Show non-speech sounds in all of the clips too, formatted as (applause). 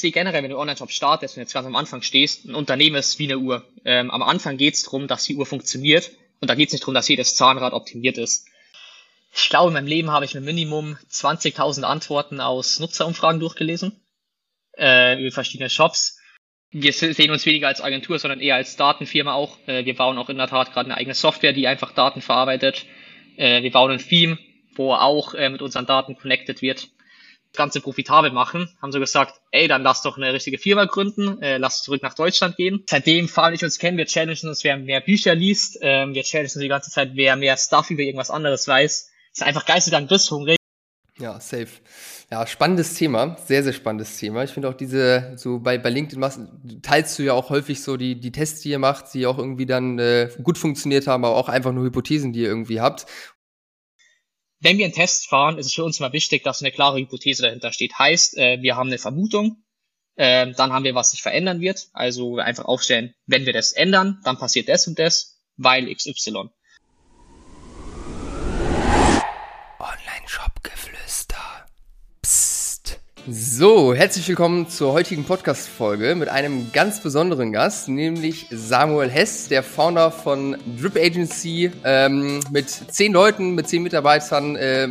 sehe generell, wenn du Online-Shop startest und jetzt ganz am Anfang stehst, ein Unternehmen ist wie eine Uhr. Ähm, am Anfang geht es darum, dass die Uhr funktioniert und da geht es nicht darum, dass jedes Zahnrad optimiert ist. Ich glaube, in meinem Leben habe ich mit Minimum 20.000 Antworten aus Nutzerumfragen durchgelesen äh, über verschiedene Shops. Wir sehen uns weniger als Agentur, sondern eher als Datenfirma auch. Äh, wir bauen auch in der Tat gerade eine eigene Software, die einfach Daten verarbeitet. Äh, wir bauen ein Theme, wo auch äh, mit unseren Daten connected wird. Ganze profitabel machen, haben so gesagt, ey, dann lass doch eine richtige Firma gründen, äh, lass zurück nach Deutschland gehen. Seitdem Fabi ich uns kennen, wir challengen uns, wer mehr Bücher liest, ähm, wir challengen uns die ganze Zeit, wer mehr Stuff über irgendwas anderes weiß. ist einfach geisteskrank bisshungrig. Ja, safe. Ja, spannendes Thema, sehr, sehr spannendes Thema. Ich finde auch diese, so bei, bei LinkedIn machst, teilst du ja auch häufig so die, die Tests, die ihr macht, die auch irgendwie dann äh, gut funktioniert haben, aber auch einfach nur Hypothesen, die ihr irgendwie habt. Wenn wir einen Test fahren, ist es für uns immer wichtig, dass eine klare Hypothese dahinter steht. Heißt, äh, wir haben eine Vermutung, äh, dann haben wir, was sich verändern wird. Also einfach aufstellen, wenn wir das ändern, dann passiert das und das, weil XY. So, herzlich willkommen zur heutigen Podcast-Folge mit einem ganz besonderen Gast, nämlich Samuel Hess, der Founder von Drip Agency. Ähm, mit zehn Leuten, mit zehn Mitarbeitern äh,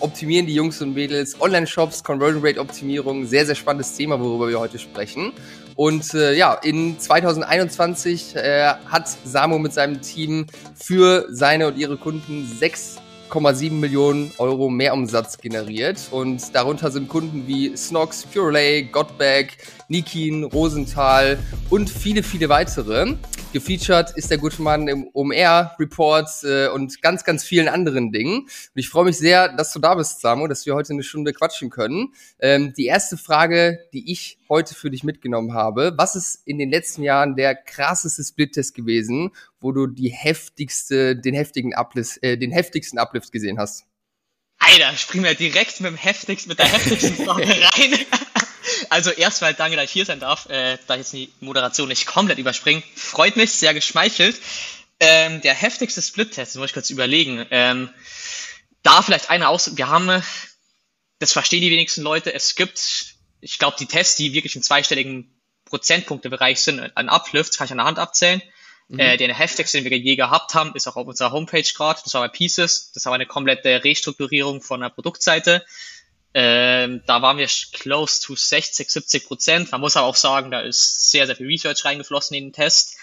optimieren die Jungs und Mädels Online-Shops, Conversion Rate Optimierung. Sehr, sehr spannendes Thema, worüber wir heute sprechen. Und äh, ja, in 2021 äh, hat Samuel mit seinem Team für seine und ihre Kunden sechs 8,7 Millionen Euro Mehrumsatz generiert. Und darunter sind Kunden wie Snox, Purelay, Gottberg, Nikin, Rosenthal und viele, viele weitere. Gefeatured ist der gute Mann im OMR-Report äh, und ganz, ganz vielen anderen Dingen. Und ich freue mich sehr, dass du da bist, Samu, dass wir heute eine Stunde quatschen können. Ähm, die erste Frage, die ich heute für dich mitgenommen habe, was ist in den letzten Jahren der krasseste Split-Test gewesen, wo du die heftigste, den heftigen Uplift, äh, den heftigsten Uplift gesehen hast? Alter, springen wir direkt mit dem heftigsten, mit der heftigsten (laughs) Frage rein. (laughs) Also erstmal danke, dass ich hier sein darf, äh, da ich jetzt die Moderation nicht komplett überspringen. Freut mich, sehr geschmeichelt. Ähm, der heftigste Split-Test, muss ich kurz überlegen. Ähm, da vielleicht eine aus. Wir haben, das verstehen die wenigsten Leute, es gibt, ich glaube, die Tests, die wirklich im zweistelligen Prozentpunktebereich sind, an Uplifts, kann ich an der Hand abzählen. Mhm. Äh, den heftigste, den wir je gehabt haben, ist auch auf unserer Homepage gerade. Das war bei Pieces. Das war eine komplette Restrukturierung von der Produktseite. Ähm, da waren wir close to 60, 70 Prozent. Man muss aber auch sagen, da ist sehr, sehr viel Research reingeflossen in den Test.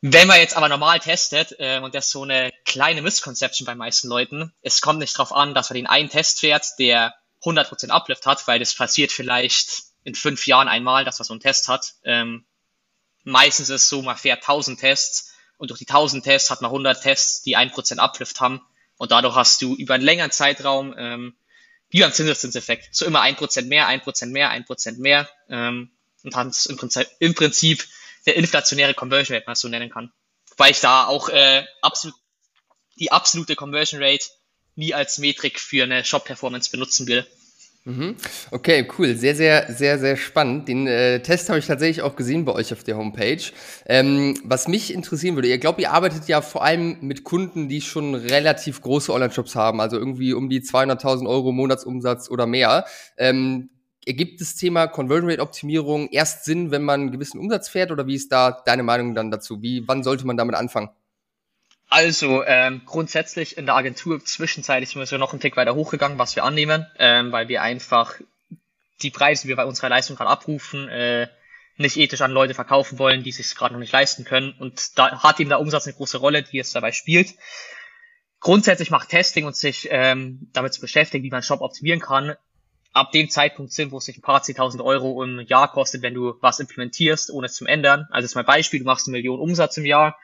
Wenn man jetzt aber normal testet, äh, und das ist so eine kleine Misconception bei meisten Leuten, es kommt nicht darauf an, dass man den einen Test fährt, der 100% Uplift hat, weil das passiert vielleicht in fünf Jahren einmal, dass man so einen Test hat. Ähm, meistens ist es so, man fährt 1000 Tests und durch die 1000 Tests hat man 100 Tests, die 1% Uplift haben. Und dadurch hast du über einen längeren Zeitraum ähm, wie beim Zinseszinseffekt. So immer ein Prozent mehr, ein Prozent mehr, ein Prozent mehr. Ähm, und es im Prinzip, im Prinzip der inflationäre Conversion Rate, wenn man es so nennen kann. Weil ich da auch äh, absolut die absolute Conversion Rate nie als Metrik für eine Shop-Performance benutzen will. Mhm. Okay, cool. Sehr, sehr, sehr, sehr spannend. Den äh, Test habe ich tatsächlich auch gesehen bei euch auf der Homepage. Ähm, was mich interessieren würde, ihr glaubt, ihr arbeitet ja vor allem mit Kunden, die schon relativ große Online-Shops haben, also irgendwie um die 200.000 Euro Monatsumsatz oder mehr. Ähm, ergibt das Thema Conversion Rate Optimierung erst Sinn, wenn man einen gewissen Umsatz fährt oder wie ist da deine Meinung dann dazu? Wie, wann sollte man damit anfangen? Also ähm, grundsätzlich in der Agentur zwischenzeitlich sind wir noch einen Tick weiter hochgegangen, was wir annehmen, ähm, weil wir einfach die Preise, die wir bei unserer Leistung gerade abrufen, äh, nicht ethisch an Leute verkaufen wollen, die sich gerade noch nicht leisten können. Und da hat eben der Umsatz eine große Rolle, die es dabei spielt. Grundsätzlich macht Testing und sich ähm, damit zu beschäftigen, wie man Shop optimieren kann, ab dem Zeitpunkt sind, wo es sich ein paar zehntausend Euro im Jahr kostet, wenn du was implementierst, ohne es zu ändern. Also jetzt mal Beispiel, du machst eine Million Umsatz im Jahr,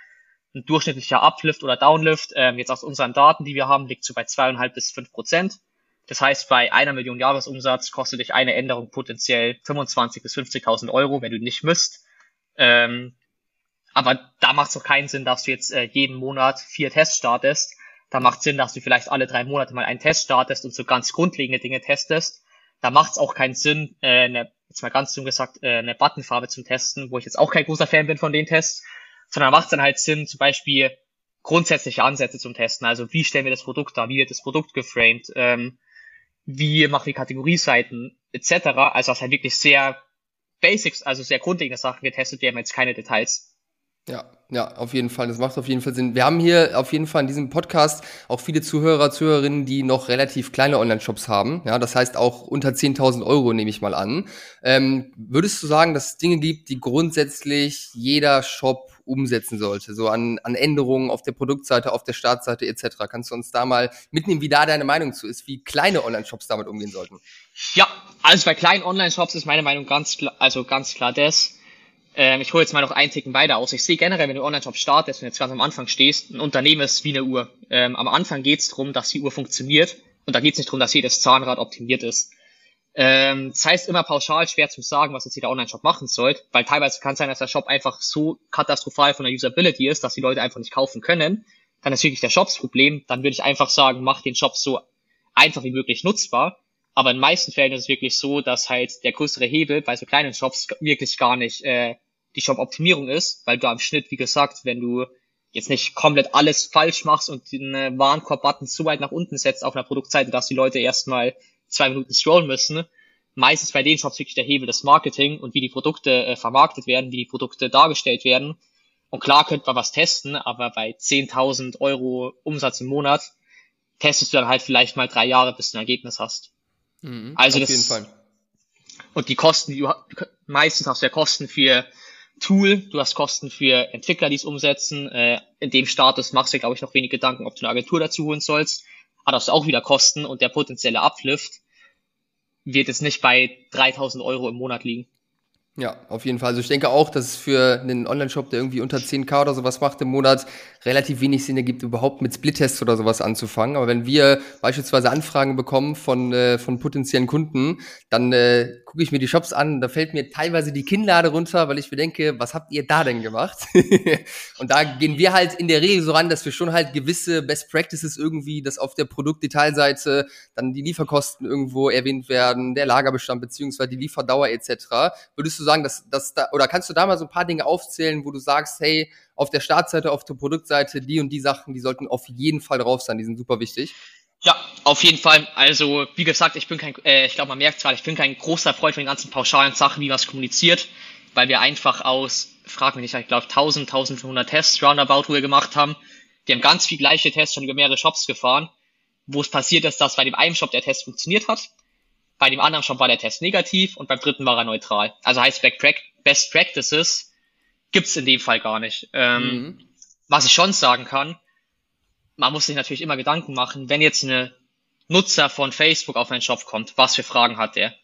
ein durchschnittlicher Uplift oder Downlift, ähm, jetzt aus unseren Daten, die wir haben, liegt so bei zweieinhalb bis fünf Prozent. Das heißt, bei einer Million Jahresumsatz kostet dich eine Änderung potenziell 25 bis 50.000 Euro, wenn du nicht müsst. Ähm, aber da macht es doch keinen Sinn, dass du jetzt äh, jeden Monat vier Tests startest. Da macht Sinn, dass du vielleicht alle drei Monate mal einen Test startest und so ganz grundlegende Dinge testest. Da macht es auch keinen Sinn, äh, eine, jetzt mal ganz dumm gesagt, äh, eine Buttonfarbe zum Testen, wo ich jetzt auch kein großer Fan bin von den Tests sondern es dann halt Sinn, zum Beispiel grundsätzliche Ansätze zum Testen. Also wie stellen wir das Produkt dar, wie wird das Produkt geframed, ähm, wie machen wir Kategorieseiten etc. Also was halt wirklich sehr Basics, also sehr grundlegende Sachen getestet werden, jetzt keine Details. Ja, ja, auf jeden Fall. Das macht auf jeden Fall Sinn. Wir haben hier auf jeden Fall in diesem Podcast auch viele Zuhörer, Zuhörerinnen, die noch relativ kleine Online-Shops haben. Ja, das heißt auch unter 10.000 Euro nehme ich mal an. Ähm, würdest du sagen, dass es Dinge gibt, die grundsätzlich jeder Shop umsetzen sollte? So an, an Änderungen auf der Produktseite, auf der Startseite etc. Kannst du uns da mal mitnehmen, wie da deine Meinung zu ist, wie kleine Online-Shops damit umgehen sollten? Ja, also bei kleinen Online-Shops ist meine Meinung ganz klar, also ganz klar das ähm, ich hole jetzt mal noch einen Ticken weiter aus. Ich sehe generell, wenn du Online-Shop startest und jetzt ganz am Anfang stehst, ein Unternehmen ist wie eine Uhr. Ähm, am Anfang geht es darum, dass die Uhr funktioniert und da geht es nicht darum, dass jedes Zahnrad optimiert ist. Ähm, das heißt immer pauschal schwer zu sagen, was jetzt jeder Online-Shop machen soll, weil teilweise kann es sein, dass der Shop einfach so katastrophal von der Usability ist, dass die Leute einfach nicht kaufen können. Dann ist wirklich der Shops Problem. Dann würde ich einfach sagen, mach den Shop so einfach wie möglich nutzbar. Aber in den meisten Fällen ist es wirklich so, dass halt der größere Hebel bei so kleinen Shops wirklich gar nicht äh, die Shop-Optimierung ist, weil du am Schnitt, wie gesagt, wenn du jetzt nicht komplett alles falsch machst und den äh, Warenkorb-Button zu weit nach unten setzt auf einer Produktseite, dass die Leute erstmal zwei Minuten scrollen müssen. Meistens bei den Shops wirklich der Hebel des Marketing und wie die Produkte äh, vermarktet werden, wie die Produkte dargestellt werden. Und klar könnte man was testen, aber bei 10.000 Euro Umsatz im Monat testest du dann halt vielleicht mal drei Jahre, bis du ein Ergebnis hast. Mhm, also auf das, jeden Fall. Und die Kosten, die du, meistens hast du ja Kosten für Tool, du hast Kosten für Entwickler, die es umsetzen. Äh, in dem Status machst du, glaube ich, noch wenig Gedanken, ob du eine Agentur dazu holen sollst. Aber das auch wieder Kosten und der potenzielle Uplift wird jetzt nicht bei 3000 Euro im Monat liegen. Ja, auf jeden Fall. Also ich denke auch, dass es für einen Online-Shop, der irgendwie unter 10k oder sowas macht im Monat, relativ wenig Sinn ergibt, überhaupt mit Split-Tests oder sowas anzufangen. Aber wenn wir beispielsweise Anfragen bekommen von, äh, von potenziellen Kunden, dann äh, gucke ich mir die Shops an, da fällt mir teilweise die Kinnlade runter, weil ich mir denke, was habt ihr da denn gemacht? (laughs) und da gehen wir halt in der Regel so ran, dass wir schon halt gewisse Best Practices irgendwie, dass auf der Produktdetailseite dann die Lieferkosten irgendwo erwähnt werden, der Lagerbestand beziehungsweise die Lieferdauer etc. Würdest du sagen, dass, dass da, oder kannst du da mal so ein paar Dinge aufzählen, wo du sagst, hey, auf der Startseite, auf der Produktseite, die und die Sachen, die sollten auf jeden Fall drauf sein, die sind super wichtig? Ja, auf jeden Fall. Also, wie gesagt, ich bin kein, äh, ich glaube, man merkt zwar, ich bin kein großer Freund von den ganzen pauschalen Sachen, wie man es kommuniziert, weil wir einfach aus, frag mich nicht, ich glaube, 1000, 1500 Tests roundabout, wo wir gemacht haben. Die haben ganz viel gleiche Tests schon über mehrere Shops gefahren, wo es passiert ist, dass bei dem einen Shop der Test funktioniert hat, bei dem anderen Shop war der Test negativ und beim dritten war er neutral. Also heißt Best Practices gibt's in dem Fall gar nicht. Ähm, mhm. Was ich schon sagen kann, man muss sich natürlich immer Gedanken machen, wenn jetzt eine Nutzer von Facebook auf einen Shop kommt, was für Fragen hat der?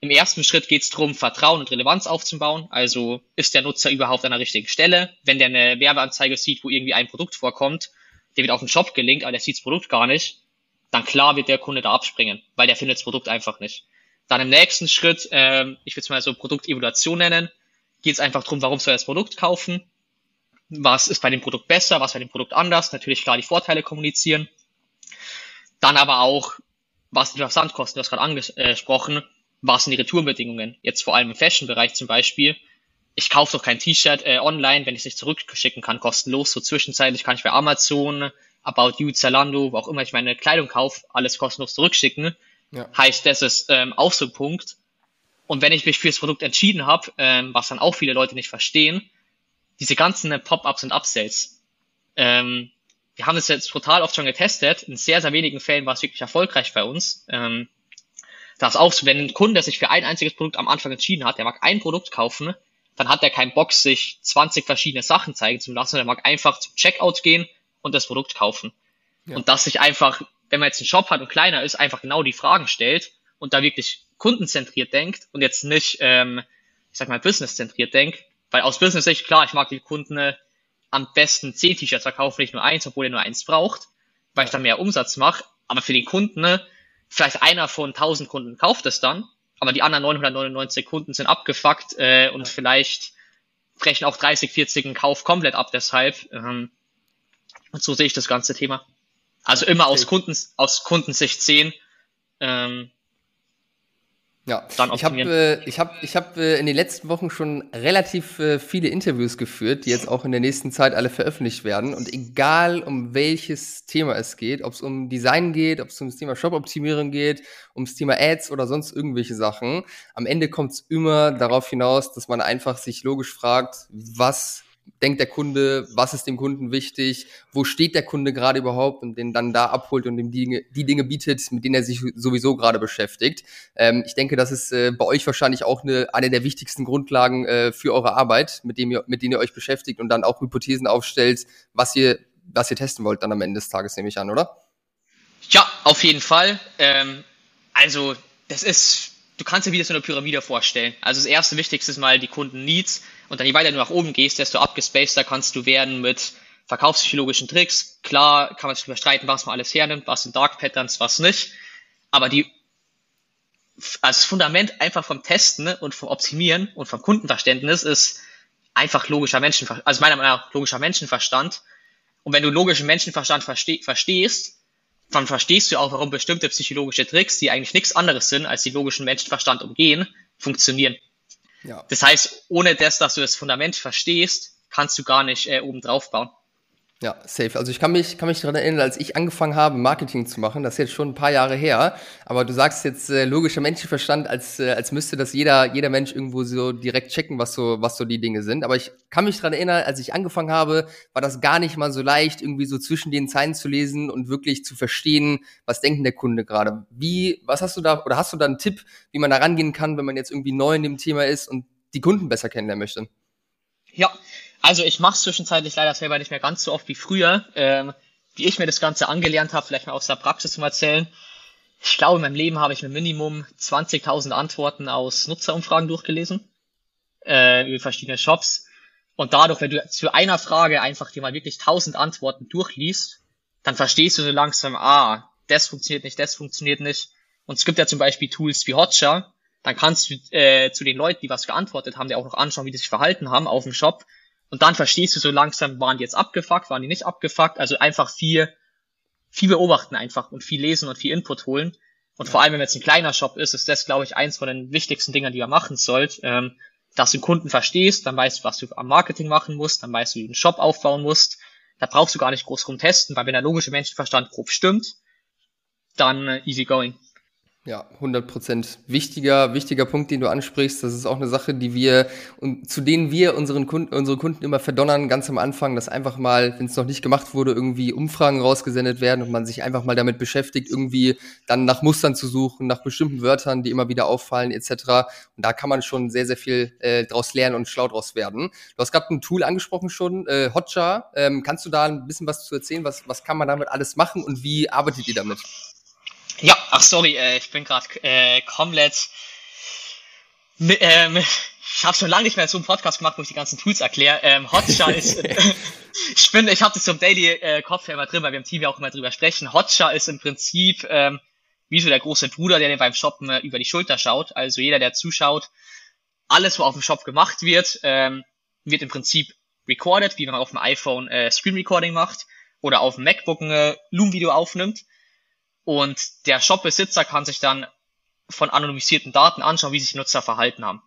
Im ersten Schritt geht es darum, Vertrauen und Relevanz aufzubauen. Also ist der Nutzer überhaupt an der richtigen Stelle? Wenn der eine Werbeanzeige sieht, wo irgendwie ein Produkt vorkommt, der wird auf den Shop gelinkt, aber der sieht das Produkt gar nicht, dann klar wird der Kunde da abspringen, weil der findet das Produkt einfach nicht. Dann im nächsten Schritt, ähm, ich würde es mal so Produktevaluation nennen, geht es einfach darum, warum soll er das Produkt kaufen? Was ist bei dem Produkt besser, was bei dem Produkt anders? Natürlich klar die Vorteile kommunizieren. Dann aber auch, was die Versandkosten, du hast gerade angesprochen, was sind die Retourenbedingungen? Jetzt vor allem im Fashion-Bereich zum Beispiel. Ich kaufe doch kein T-Shirt äh, online, wenn ich es nicht zurückschicken kann, kostenlos. So zwischenzeitlich kann ich bei Amazon, About You, Zalando, wo auch immer ich meine Kleidung kaufe, alles kostenlos zurückschicken. Ja. Heißt, das ist ähm, auch so ein Punkt. Und wenn ich mich für das Produkt entschieden habe, ähm, was dann auch viele Leute nicht verstehen, diese ganzen Pop-ups und Upsells. Ähm, wir haben das jetzt total oft schon getestet. In sehr, sehr wenigen Fällen war es wirklich erfolgreich bei uns. Ähm, das auch so, wenn ein Kunde sich für ein einziges Produkt am Anfang entschieden hat, der mag ein Produkt kaufen, dann hat er keinen Bock, sich 20 verschiedene Sachen zeigen zu lassen. Er mag einfach zum Checkout gehen und das Produkt kaufen. Ja. Und dass sich einfach, wenn man jetzt einen Shop hat und kleiner ist, einfach genau die Fragen stellt und da wirklich kundenzentriert denkt und jetzt nicht, ähm, ich sag mal, businesszentriert denkt. Weil aus Business-Sicht, klar, ich mag die Kunden äh, am besten zehn T-Shirts verkaufen, nicht nur eins, obwohl er nur eins braucht, weil ich dann mehr Umsatz mache. Aber für den Kunden, ne, vielleicht einer von 1000 Kunden kauft es dann, aber die anderen 999 Kunden sind abgefuckt äh, und vielleicht brechen auch 30, 40 einen Kauf komplett ab deshalb. Ähm, und so sehe ich das ganze Thema. Also immer aus, Kunden, aus Kundensicht sehen. Ähm, Ja, ich habe äh, ich hab, ich hab, äh, in den letzten Wochen schon relativ äh, viele Interviews geführt, die jetzt auch in der nächsten Zeit alle veröffentlicht werden. Und egal um welches Thema es geht, ob es um Design geht, ob es um das Thema Shop-Optimierung geht, ums Thema Ads oder sonst irgendwelche Sachen, am Ende kommt es immer darauf hinaus, dass man einfach sich logisch fragt, was denkt der Kunde, was ist dem Kunden wichtig, wo steht der Kunde gerade überhaupt und den dann da abholt und ihm die Dinge, die Dinge bietet, mit denen er sich sowieso gerade beschäftigt. Ähm, ich denke, das ist äh, bei euch wahrscheinlich auch eine, eine der wichtigsten Grundlagen äh, für eure Arbeit, mit, dem ihr, mit denen ihr euch beschäftigt und dann auch Hypothesen aufstellt, was ihr, was ihr testen wollt dann am Ende des Tages, nehme ich an, oder? Ja, auf jeden Fall. Ähm, also, das ist du kannst dir wieder so eine Pyramide vorstellen. Also das erste Wichtigste ist mal die Kunden-Needs und dann je weiter du nach oben gehst, desto abgespaceder kannst du werden mit verkaufspsychologischen Tricks. Klar kann man sich überstreiten, was man alles hernimmt, was sind Dark Patterns, was nicht. Aber die, als Fundament einfach vom Testen und vom Optimieren und vom Kundenverständnis ist einfach logischer Menschenverstand, also meiner Meinung nach logischer Menschenverstand. Und wenn du logischen Menschenverstand verste verstehst, dann verstehst du auch, warum bestimmte psychologische Tricks, die eigentlich nichts anderes sind, als die logischen Menschenverstand umgehen, funktionieren. Ja. Das heißt, ohne das, dass du das Fundament verstehst, kannst du gar nicht äh, oben drauf bauen. Ja, safe. Also ich kann mich, kann mich daran erinnern, als ich angefangen habe, Marketing zu machen, das ist jetzt schon ein paar Jahre her, aber du sagst jetzt äh, logischer Menschenverstand, als, äh, als müsste das jeder, jeder Mensch irgendwo so direkt checken, was so, was so die Dinge sind. Aber ich kann mich daran erinnern, als ich angefangen habe, war das gar nicht mal so leicht, irgendwie so zwischen den Zeilen zu lesen und wirklich zu verstehen, was denkt der Kunde gerade. Wie, was hast du da, oder hast du da einen Tipp, wie man da rangehen kann, wenn man jetzt irgendwie neu in dem Thema ist und die Kunden besser kennenlernen möchte? Ja, also ich mache es zwischenzeitlich leider selber nicht mehr ganz so oft wie früher. Ähm, wie ich mir das Ganze angelernt habe, vielleicht mal aus der Praxis zum Erzählen. Ich glaube, in meinem Leben habe ich mit Minimum 20.000 Antworten aus Nutzerumfragen durchgelesen äh, über verschiedene Shops. Und dadurch, wenn du zu einer Frage einfach dir mal wirklich 1000 Antworten durchliest, dann verstehst du so langsam, ah, das funktioniert nicht, das funktioniert nicht. Und es gibt ja zum Beispiel Tools wie Hotjar, dann kannst du äh, zu den Leuten, die was geantwortet haben, dir auch noch anschauen, wie die sich verhalten haben auf dem Shop und dann verstehst du so langsam, waren die jetzt abgefuckt, waren die nicht abgefuckt. Also einfach viel, viel beobachten einfach und viel lesen und viel Input holen. Und ja. vor allem, wenn jetzt ein kleiner Shop ist, ist das, glaube ich, eins von den wichtigsten Dingen, die ihr machen sollt. Ähm, dass du den Kunden verstehst, dann weißt du, was du am Marketing machen musst, dann weißt du, wie du einen Shop aufbauen musst. Da brauchst du gar nicht groß rumtesten, weil wenn der logische Menschenverstand grob stimmt, dann äh, easy going. Ja, 100 Prozent. Wichtiger, wichtiger Punkt, den du ansprichst. Das ist auch eine Sache, die wir und zu denen wir unseren Kunden, unsere Kunden immer verdonnern, ganz am Anfang, dass einfach mal, wenn es noch nicht gemacht wurde, irgendwie Umfragen rausgesendet werden und man sich einfach mal damit beschäftigt, irgendwie dann nach Mustern zu suchen, nach bestimmten Wörtern, die immer wieder auffallen, etc. Und da kann man schon sehr, sehr viel äh, draus lernen und schlau draus werden. Du hast gerade ein Tool angesprochen schon, äh, Hotjar. Ähm, kannst du da ein bisschen was zu erzählen? Was, was kann man damit alles machen und wie arbeitet ihr damit? Ja, ach sorry, äh, ich bin gerade äh, komplett. Ähm, (laughs) ich habe schon lange nicht mehr so einen Podcast gemacht, wo ich die ganzen Tools erkläre. Ähm, Hotjar ist. (laughs) ich bin, ich habe das zum Daily äh, Kopf immer drin, weil wir im Team ja auch immer drüber sprechen. Hotjar ist im Prinzip ähm, wie so der große Bruder, der beim Shoppen äh, über die Schulter schaut. Also jeder, der zuschaut, alles, wo auf dem Shop gemacht wird, ähm, wird im Prinzip recorded, wie wenn man auf dem iPhone äh, Screen Recording macht oder auf dem MacBook ein äh, Loom-Video aufnimmt. Und der Shopbesitzer kann sich dann von anonymisierten Daten anschauen, wie sich Nutzer verhalten haben.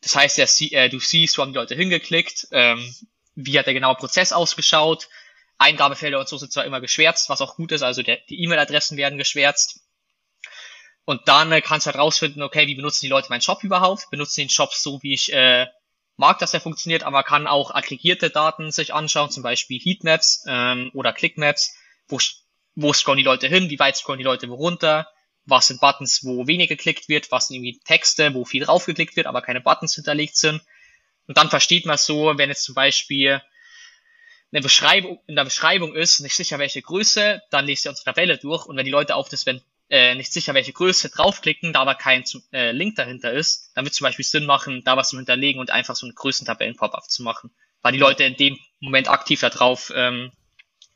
Das heißt, der, äh, du siehst, wo haben die Leute hingeklickt, ähm, wie hat der genaue Prozess ausgeschaut. Eingabefelder und so sind zwar immer geschwärzt, was auch gut ist, also der, die E-Mail-Adressen werden geschwärzt. Und dann äh, kannst du halt rausfinden, okay, wie benutzen die Leute meinen Shop überhaupt? Benutzen den Shop so, wie ich äh, mag, dass der funktioniert, aber kann auch aggregierte Daten sich anschauen, zum Beispiel Heatmaps ähm, oder Clickmaps, wo wo scrollen die Leute hin, wie weit scrollen die Leute wo runter, was sind Buttons, wo wenig geklickt wird, was sind irgendwie Texte, wo viel draufgeklickt wird, aber keine Buttons hinterlegt sind. Und dann versteht man so, wenn jetzt zum Beispiel eine Beschreibung, in der Beschreibung ist, nicht sicher welche Größe, dann lest ihr unsere Tabelle durch und wenn die Leute auf das, wenn äh, nicht sicher welche Größe draufklicken, da aber kein äh, Link dahinter ist, dann wird zum Beispiel Sinn machen, da was zu hinterlegen und einfach so einen Größentabellen-Pop-up zu machen. Weil die Leute in dem Moment aktiv da drauf ähm,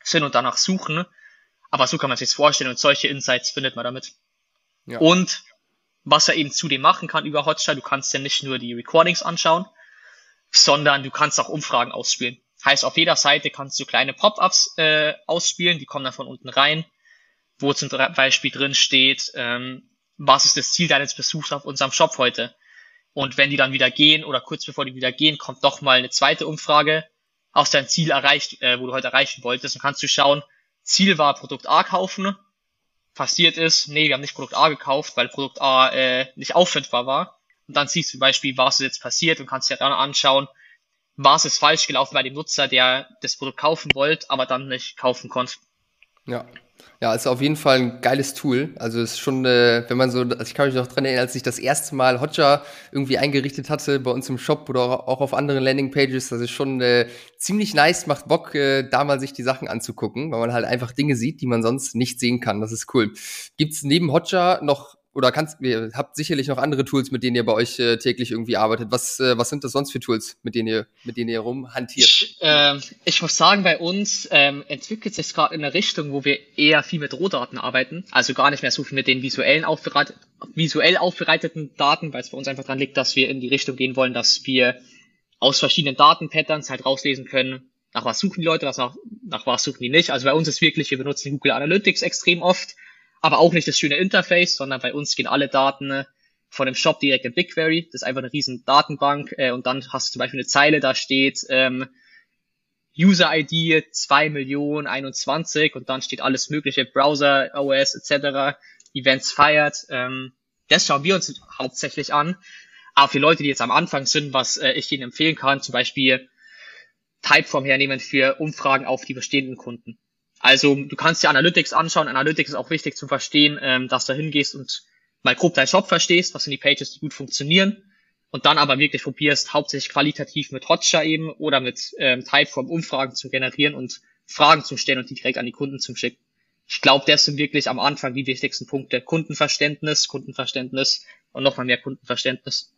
sind und danach suchen aber so kann man sich vorstellen und solche Insights findet man damit. Ja. Und was er eben zudem machen kann über Hotjar, du kannst ja nicht nur die Recordings anschauen, sondern du kannst auch Umfragen ausspielen. Heißt, auf jeder Seite kannst du kleine Pop-ups äh, ausspielen, die kommen dann von unten rein, wo zum Beispiel drin steht, ähm, was ist das Ziel deines Besuchs auf unserem Shop heute? Und wenn die dann wieder gehen oder kurz bevor die wieder gehen, kommt doch mal eine zweite Umfrage. Hast du dein Ziel erreicht, äh, wo du heute erreichen wolltest? Dann kannst du schauen, Ziel war Produkt A kaufen. Passiert ist, nee, wir haben nicht Produkt A gekauft, weil Produkt A äh, nicht auffindbar war. Und dann siehst du zum Beispiel, was ist jetzt passiert und kannst dir dann anschauen, was ist falsch gelaufen bei dem Nutzer, der das Produkt kaufen wollte, aber dann nicht kaufen konnte. Ja. Ja, ist auf jeden Fall ein geiles Tool. Also ist schon, äh, wenn man so, also ich kann mich noch dran erinnern, als ich das erste Mal Hotjar irgendwie eingerichtet hatte bei uns im Shop oder auch auf anderen Landingpages, das ist schon äh, ziemlich nice, macht Bock, äh, da mal sich die Sachen anzugucken, weil man halt einfach Dinge sieht, die man sonst nicht sehen kann. Das ist cool. Gibt's neben Hotjar noch oder kannst, ihr habt sicherlich noch andere Tools, mit denen ihr bei euch äh, täglich irgendwie arbeitet. Was, äh, was sind das sonst für Tools, mit denen ihr, mit denen ihr rumhantiert? Ich, äh, ich muss sagen, bei uns ähm, entwickelt sich gerade in eine Richtung, wo wir eher viel mit Rohdaten arbeiten. Also gar nicht mehr so viel mit den visuellen aufbereit visuell aufbereiteten Daten, weil es bei uns einfach dran liegt, dass wir in die Richtung gehen wollen, dass wir aus verschiedenen Datenpatterns halt rauslesen können, nach was suchen die Leute, nach, nach was suchen die nicht. Also bei uns ist wirklich, wir benutzen Google Analytics extrem oft aber auch nicht das schöne Interface, sondern bei uns gehen alle Daten äh, von dem Shop direkt in BigQuery. Das ist einfach eine riesen Datenbank äh, und dann hast du zum Beispiel eine Zeile, da steht ähm, User ID 2 Millionen 21 und dann steht alles mögliche, Browser, OS etc., Events feiert. Ähm, das schauen wir uns hauptsächlich an. Aber für Leute, die jetzt am Anfang sind, was äh, ich ihnen empfehlen kann, zum Beispiel Typeform hernehmen für Umfragen auf die bestehenden Kunden. Also du kannst dir Analytics anschauen. Analytics ist auch wichtig zu verstehen, ähm, dass du hingehst und mal grob deinen Shop verstehst, was sind die Pages, die gut funktionieren. Und dann aber wirklich probierst, hauptsächlich qualitativ mit Hotjar eben oder mit ähm, Typeform Umfragen zu generieren und Fragen zu stellen und die direkt an die Kunden zu schicken. Ich glaube, das sind wirklich am Anfang die wichtigsten Punkte. Kundenverständnis, Kundenverständnis und nochmal mehr Kundenverständnis.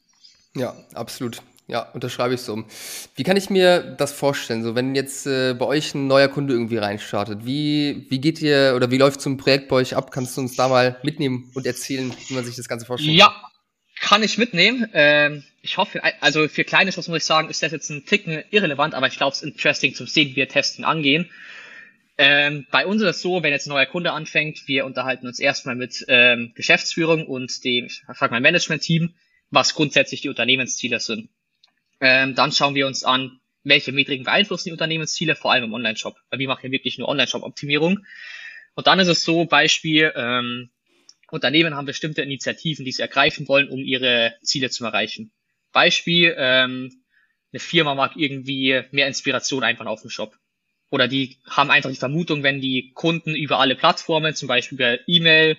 Ja, absolut. Ja, unterschreibe ich so. Wie kann ich mir das vorstellen? So, wenn jetzt äh, bei euch ein neuer Kunde irgendwie reinstartet, wie, wie geht ihr oder wie läuft so ein Projekt bei euch ab? Kannst du uns da mal mitnehmen und erzählen, wie man sich das Ganze vorstellt? Ja, kann ich mitnehmen. Ähm, ich hoffe, also für kleine Shops muss ich sagen, ist das jetzt ein Ticken irrelevant, aber ich glaube, es ist interesting zum sehen, wie wir Testen angehen. Ähm, bei uns ist es so, wenn jetzt ein neuer Kunde anfängt, wir unterhalten uns erstmal mit ähm, Geschäftsführung und dem, ich sag mal, Management-Team, was grundsätzlich die Unternehmensziele sind. Ähm, dann schauen wir uns an, welche Metriken beeinflussen die Unternehmensziele, vor allem im Online-Shop. Weil wir machen ja wirklich nur Online-Shop-Optimierung. Und dann ist es so, Beispiel, ähm, Unternehmen haben bestimmte Initiativen, die sie ergreifen wollen, um ihre Ziele zu erreichen. Beispiel, ähm, eine Firma mag irgendwie mehr Inspiration einfach auf dem Shop. Oder die haben einfach die Vermutung, wenn die Kunden über alle Plattformen, zum Beispiel über E-Mail,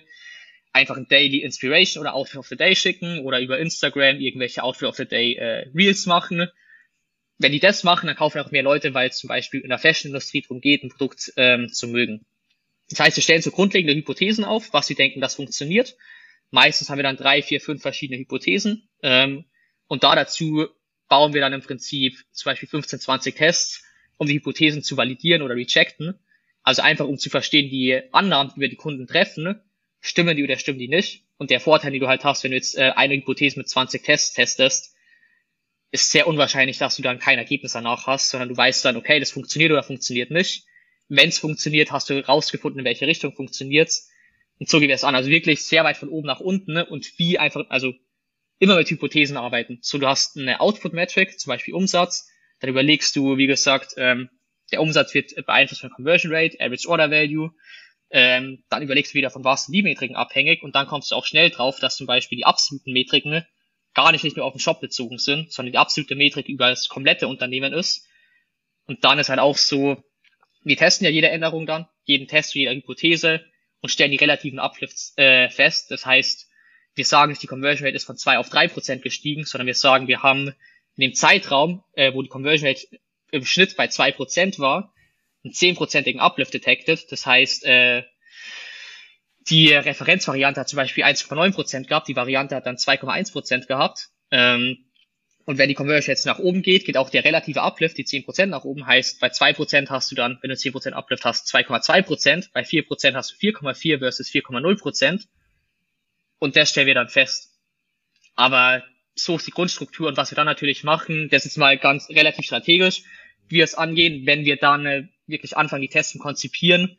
einfach ein Daily Inspiration oder Outfit of the Day schicken oder über Instagram irgendwelche Outfit of the Day äh, Reels machen. Wenn die das machen, dann kaufen auch mehr Leute, weil es zum Beispiel in der Fashion-Industrie darum geht, ein Produkt ähm, zu mögen. Das heißt, wir stellen so grundlegende Hypothesen auf, was wir denken, das funktioniert. Meistens haben wir dann drei, vier, fünf verschiedene Hypothesen. Ähm, und da dazu bauen wir dann im Prinzip zum Beispiel 15, 20 Tests, um die Hypothesen zu validieren oder rejecten. Also einfach um zu verstehen, die Annahmen, die wir die Kunden treffen, stimmen die oder stimmen die nicht. Und der Vorteil, den du halt hast, wenn du jetzt äh, eine Hypothese mit 20 Tests testest, ist sehr unwahrscheinlich, dass du dann kein Ergebnis danach hast, sondern du weißt dann, okay, das funktioniert oder funktioniert nicht. Wenn es funktioniert, hast du rausgefunden, in welche Richtung funktioniert's. Und so geht es an. Also wirklich sehr weit von oben nach unten ne? und wie einfach, also immer mit Hypothesen arbeiten. So, du hast eine Output-Metric, zum Beispiel Umsatz, dann überlegst du, wie gesagt, ähm, der Umsatz wird beeinflusst von Conversion Rate, Average Order Value, ähm, dann überlegst du wieder, von was sind die Metriken abhängig und dann kommst du auch schnell drauf, dass zum Beispiel die absoluten Metriken gar nicht, nicht nur auf den Shop bezogen sind, sondern die absolute Metrik über das komplette Unternehmen ist. Und dann ist halt auch so, wir testen ja jede Änderung dann, jeden Test zu jeder Hypothese und stellen die relativen Uplifts äh, fest. Das heißt, wir sagen nicht, die Conversion Rate ist von zwei auf drei Prozent gestiegen, sondern wir sagen, wir haben in dem Zeitraum, äh, wo die Conversion Rate im Schnitt bei zwei Prozent war, einen zehnprozentigen Uplift detected. Das heißt, äh, die Referenzvariante hat zum Beispiel 1,9% gehabt, die Variante hat dann 2,1% gehabt. Ähm, und wenn die Conversion jetzt nach oben geht, geht auch der relative Uplift, die 10% nach oben, heißt, bei 2% hast du dann, wenn du 10% Uplift hast, 2,2%, bei 4% hast du 4,4 versus 4,0%. Und das stellen wir dann fest. Aber so ist die Grundstruktur und was wir dann natürlich machen, das ist mal ganz relativ strategisch, wie wir es angehen, wenn wir dann äh, wirklich anfangen, die Tests zu konzipieren,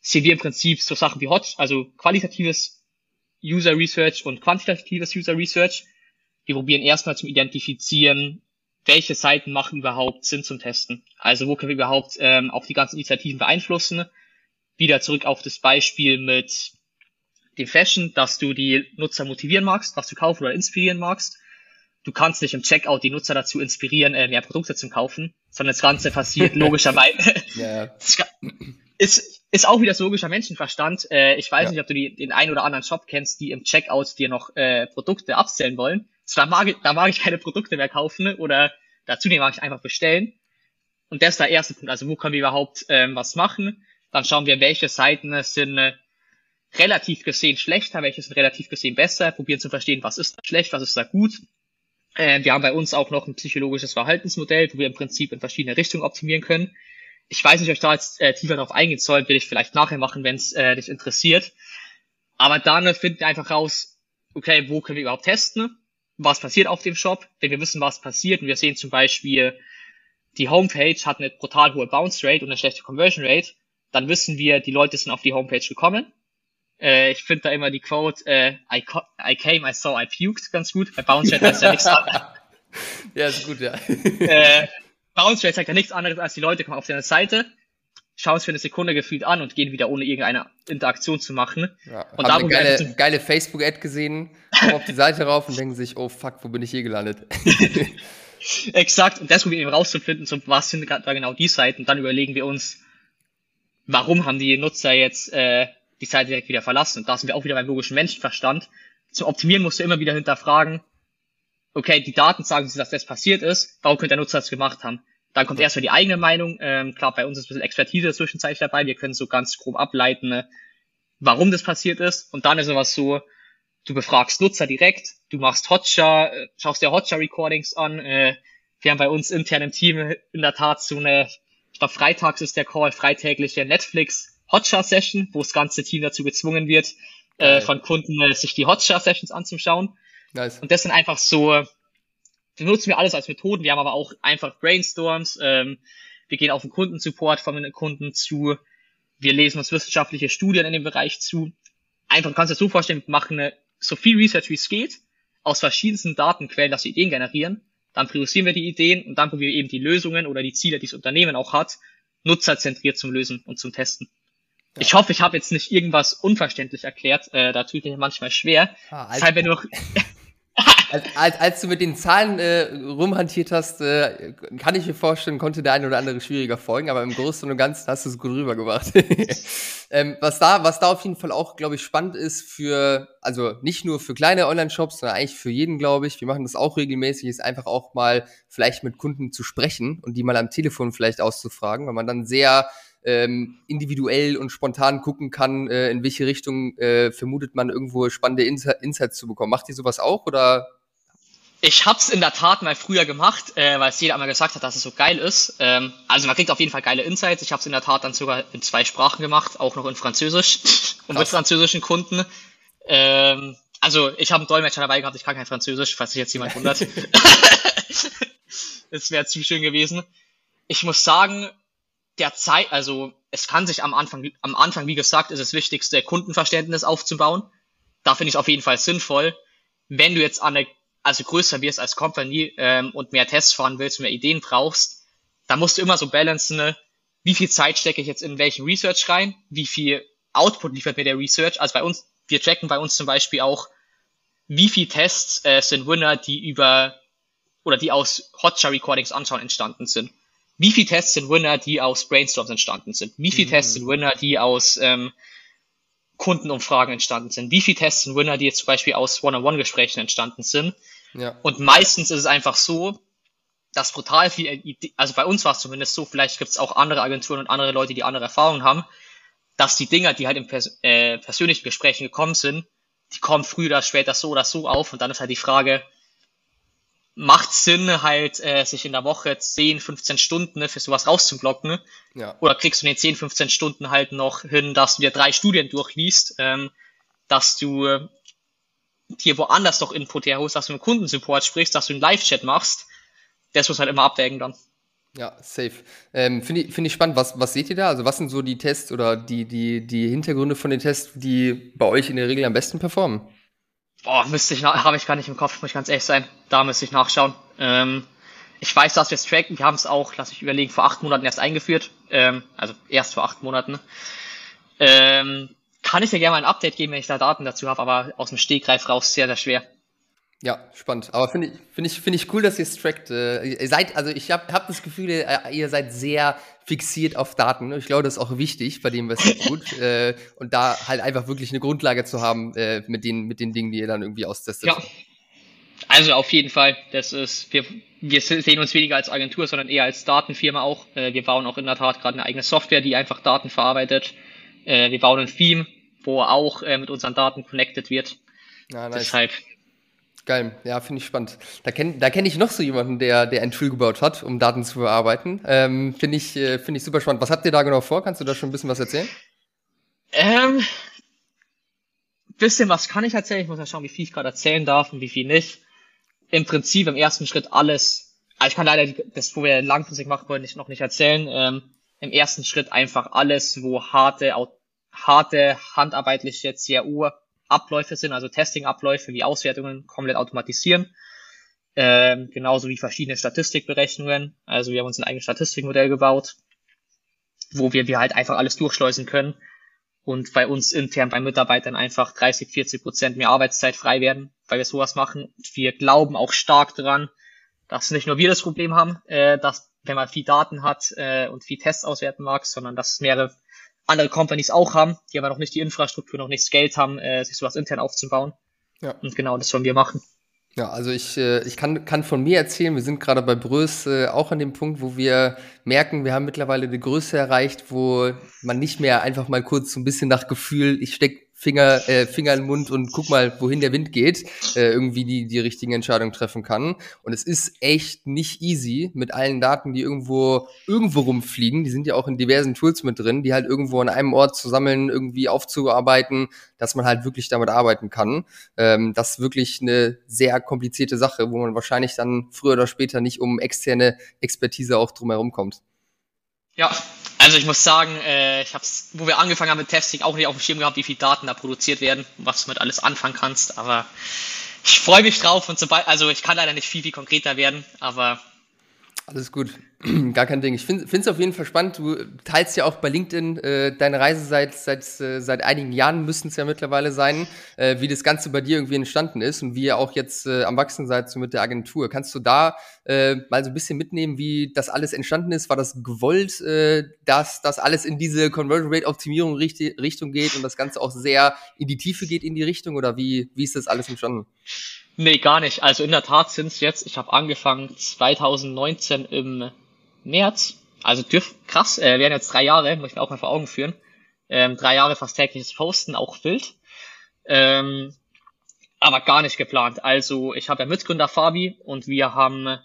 sehen wir im Prinzip so Sachen wie Hot, also qualitatives User Research und quantitatives User Research. Wir probieren erstmal zum Identifizieren, welche Seiten machen überhaupt Sinn zum Testen. Also wo können wir überhaupt ähm, auch die ganzen Initiativen beeinflussen. Wieder zurück auf das Beispiel mit dem Fashion, dass du die Nutzer motivieren magst, was du kaufen oder inspirieren magst. Du kannst nicht im Checkout die Nutzer dazu inspirieren, äh, mehr Produkte zu kaufen, sondern das Ganze passiert (laughs) logischerweise. ja. ist, ist auch wieder das logischer Menschenverstand. Äh, ich weiß ja. nicht, ob du die, den einen oder anderen Shop kennst, die im Checkout dir noch äh, Produkte abstellen wollen. So, da, mag ich, da mag ich keine Produkte mehr kaufen oder dazu die mag ich einfach bestellen. Und das ist der erste Punkt. Also wo können wir überhaupt ähm, was machen? Dann schauen wir, welche Seiten sind äh, relativ gesehen schlechter, welche sind relativ gesehen besser, probieren zu verstehen, was ist da schlecht, was ist da gut. Äh, wir haben bei uns auch noch ein psychologisches Verhaltensmodell, wo wir im Prinzip in verschiedene Richtungen optimieren können. Ich weiß nicht, ob ich da jetzt äh, tiefer drauf eingehen soll, will ich vielleicht nachher machen, wenn es äh, dich interessiert. Aber dann finden wir einfach raus, okay, wo können wir überhaupt testen? Was passiert auf dem Shop? Wenn wir wissen, was passiert und wir sehen zum Beispiel, die Homepage hat eine brutal hohe Bounce Rate und eine schlechte Conversion Rate, dann wissen wir, die Leute sind auf die Homepage gekommen. Äh, ich finde da immer die Quote, äh, I, I came, I saw, I puked ganz gut. Bei Bounce Rate heißt ja nichts anderes. (laughs) ja, ist gut, ja. (laughs) äh, Bounce Rate zeigt ja nichts anderes, als die Leute kommen auf deine Seite, schauen es für eine Sekunde gefühlt an und gehen wieder ohne irgendeine Interaktion zu machen. Ja, und haben eine geile, geile Facebook-Ad gesehen, kommen auf die Seite rauf und denken sich, oh fuck, wo bin ich hier gelandet? (laughs) Exakt, und das probieren wir eben rauszufinden, so, was sind da genau die Seiten. Und dann überlegen wir uns, warum haben die Nutzer jetzt äh, die Seite direkt wieder verlassen. Und da sind wir auch wieder beim logischen Menschenverstand. Zum Optimieren musst du immer wieder hinterfragen, okay, die Daten sagen, dass das passiert ist, warum könnte der Nutzer das gemacht haben? Dann kommt erstmal die eigene Meinung. Ähm, klar, bei uns ist ein bisschen Expertise zwischenzeitlich dabei. Wir können so ganz grob ableiten, ne, warum das passiert ist. Und dann ist sowas so, du befragst Nutzer direkt, du machst Hotjar, äh, schaust dir Hotjar-Recordings an. Äh, wir haben bei uns intern im Team in der Tat so eine, ich glaube, freitags ist der Call, freitägliche Netflix Hotjar-Session, wo das ganze Team dazu gezwungen wird, äh, von Kunden äh, sich die Hotjar-Sessions anzuschauen. Nice. Und das sind einfach so, benutzen wir alles als Methoden. Wir haben aber auch einfach Brainstorms. Ähm, wir gehen auf den Kundensupport von den Kunden zu. Wir lesen uns wissenschaftliche Studien in dem Bereich zu. Einfach kannst du dir so vorstellen, wir machen eine, so viel Research wie es geht, aus verschiedensten Datenquellen, dass wir Ideen generieren. Dann priorisieren wir die Ideen und dann probieren wir eben die Lösungen oder die Ziele, die das Unternehmen auch hat, nutzerzentriert zum Lösen und zum Testen. Ja. Ich hoffe, ich habe jetzt nicht irgendwas unverständlich erklärt. Äh, da tut mir manchmal schwer. Ah, Deshalb, wenn du (laughs) als, als, als du mit den Zahlen äh, rumhantiert hast, äh, kann ich mir vorstellen, konnte der eine oder andere schwieriger folgen, aber im Großen und Ganzen hast du es gut rübergebracht. (laughs) ähm, was da, was da auf jeden Fall auch, glaube ich, spannend ist für, also nicht nur für kleine Online-Shops, sondern eigentlich für jeden, glaube ich. Wir machen das auch regelmäßig, ist einfach auch mal vielleicht mit Kunden zu sprechen und die mal am Telefon vielleicht auszufragen, weil man dann sehr ähm, individuell und spontan gucken kann, äh, in welche Richtung äh, vermutet man irgendwo spannende Insights zu bekommen. Macht ihr sowas auch oder? Ich hab's in der Tat mal früher gemacht, äh, weil es jeder einmal gesagt hat, dass es so geil ist. Ähm, also man kriegt auf jeden Fall geile Insights. Ich habe es in der Tat dann sogar in zwei Sprachen gemacht, auch noch in Französisch (laughs) und mit französischen Kunden. Ähm, also ich habe einen Dolmetscher dabei gehabt, ich kann kein Französisch, falls sich jetzt jemand wundert. (laughs) (laughs) das wäre zu schön gewesen. Ich muss sagen, der Zeit, also es kann sich am Anfang, am Anfang, wie gesagt, ist das Wichtigste, Kundenverständnis aufzubauen. Da finde ich es auf jeden Fall sinnvoll. Wenn du jetzt an eine, also größer wirst als Company ähm, und mehr Tests fahren willst, mehr Ideen brauchst, dann musst du immer so balancen, ne? wie viel Zeit stecke ich jetzt in welchen Research rein, wie viel Output liefert mir der Research. Also bei uns, wir tracken bei uns zum Beispiel auch, wie viel Tests äh, sind Winner, die über oder die aus Hotjar Recordings anschauen entstanden sind wie viele Tests sind Winner, die aus Brainstorms entstanden sind? Wie viele mhm. Tests sind Winner, die aus ähm, Kundenumfragen entstanden sind? Wie viele Tests sind Winner, die jetzt zum Beispiel aus One-on-One-Gesprächen entstanden sind? Ja. Und meistens ist es einfach so, dass brutal viel, also bei uns war es zumindest so, vielleicht gibt es auch andere Agenturen und andere Leute, die andere Erfahrungen haben, dass die Dinger, die halt in pers äh, persönlichen Gesprächen gekommen sind, die kommen früher oder später so oder so auf und dann ist halt die Frage, macht Sinn, halt äh, sich in der Woche 10, 15 Stunden ne, für sowas rauszublocken. Ja. Oder kriegst du in den 10, 15 Stunden halt noch hin, dass du dir drei Studien durchliest, ähm, dass du äh, dir woanders noch Input herholst, dass du mit Kundensupport sprichst, dass du einen Live-Chat machst. Das muss halt immer abwägen dann. Ja, safe. Ähm, Finde ich, find ich spannend. Was, was seht ihr da? Also was sind so die Tests oder die, die, die Hintergründe von den Tests, die bei euch in der Regel am besten performen? Boah, müsste ich, habe ich gar nicht im Kopf, muss ich ganz ehrlich sein. Da müsste ich nachschauen. Ähm, ich weiß, dass wir es tracken. Wir haben es auch, lass ich überlegen, vor acht Monaten erst eingeführt. Ähm, also erst vor acht Monaten. Ähm, kann ich dir gerne mal ein Update geben, wenn ich da Daten dazu habe, aber aus dem Stegreif raus sehr, sehr schwer. Ja, spannend. Aber finde ich, finde ich, finde ich cool, dass ihr es trackt. Äh, ihr seid, also ich habe hab das Gefühl, ihr seid sehr fixiert auf Daten. Ich glaube, das ist auch wichtig bei dem, was ihr tut. (laughs) äh, und da halt einfach wirklich eine Grundlage zu haben äh, mit den, mit den Dingen, die ihr dann irgendwie austestet. Ja. Also auf jeden Fall. Das ist, wir, wir sehen uns weniger als Agentur, sondern eher als Datenfirma auch. Äh, wir bauen auch in der Tat gerade eine eigene Software, die einfach Daten verarbeitet. Äh, wir bauen ein Theme, wo auch äh, mit unseren Daten connected wird. Ja, nice. Deshalb. Geil, ja, finde ich spannend. Da kenne da kenn ich noch so jemanden, der, der ein Tool gebaut hat, um Daten zu bearbeiten. Ähm, finde ich, äh, find ich super spannend. Was habt ihr da genau vor? Kannst du da schon ein bisschen was erzählen? Ähm, bisschen was kann ich erzählen. Ich muss ja schauen, wie viel ich gerade erzählen darf und wie viel nicht. Im Prinzip im ersten Schritt alles. Also ich kann leider das, wo wir langfristig machen wollen, nicht, noch nicht erzählen. Ähm, Im ersten Schritt einfach alles, wo harte, harte, handarbeitliche CRU Abläufe sind, also Testing-Abläufe wie Auswertungen komplett automatisieren. Ähm, genauso wie verschiedene Statistikberechnungen. Also wir haben uns ein eigenes Statistikmodell gebaut, wo wir, wir halt einfach alles durchschleusen können und bei uns intern bei Mitarbeitern einfach 30, 40 Prozent mehr Arbeitszeit frei werden, weil wir sowas machen. Wir glauben auch stark daran, dass nicht nur wir das Problem haben, äh, dass wenn man viel Daten hat äh, und viel Tests auswerten mag, sondern dass mehrere andere Companies auch haben, die aber noch nicht die Infrastruktur, noch nicht das Geld haben, äh, sich sowas intern aufzubauen. Ja. Und genau das wollen wir machen. Ja, also ich, äh, ich kann, kann von mir erzählen, wir sind gerade bei Brös äh, auch an dem Punkt, wo wir merken, wir haben mittlerweile eine Größe erreicht, wo man nicht mehr einfach mal kurz so ein bisschen nach Gefühl, ich steck Finger, äh, Finger in den Mund und guck mal, wohin der Wind geht, äh, irgendwie die, die richtigen Entscheidungen treffen kann. Und es ist echt nicht easy mit allen Daten, die irgendwo, irgendwo rumfliegen. Die sind ja auch in diversen Tools mit drin, die halt irgendwo an einem Ort zu sammeln, irgendwie aufzuarbeiten, dass man halt wirklich damit arbeiten kann. Ähm, das ist wirklich eine sehr komplizierte Sache, wo man wahrscheinlich dann früher oder später nicht um externe Expertise auch drumherum kommt. Ja, also ich muss sagen, äh, ich habe wo wir angefangen haben mit Testing, auch nicht auf dem Schirm gehabt, wie viel Daten da produziert werden, was du mit alles anfangen kannst. Aber ich freue mich drauf und sobald, also ich kann leider nicht viel, viel konkreter werden, aber alles gut, (clears throat) gar kein Ding. Ich finde es auf jeden Fall spannend. Du teilst ja auch bei LinkedIn äh, deine Reise seit, seit, äh, seit einigen Jahren, müssten es ja mittlerweile sein, äh, wie das Ganze bei dir irgendwie entstanden ist und wie ihr auch jetzt äh, am Wachsen seid so mit der Agentur. Kannst du da äh, mal so ein bisschen mitnehmen, wie das alles entstanden ist? War das gewollt, äh, dass das alles in diese Conversion Rate Optimierung Richtung geht und das Ganze auch sehr in die Tiefe geht in die Richtung oder wie, wie ist das alles entstanden? Nee, gar nicht. Also in der Tat sind es jetzt, ich habe angefangen 2019 im März. Also dürf, krass, äh, werden jetzt drei Jahre, muss ich mir auch mal vor Augen führen. Ähm, drei Jahre fast tägliches Posten, auch wild. Ähm, aber gar nicht geplant. Also ich habe ja Mitgründer Fabi und wir haben,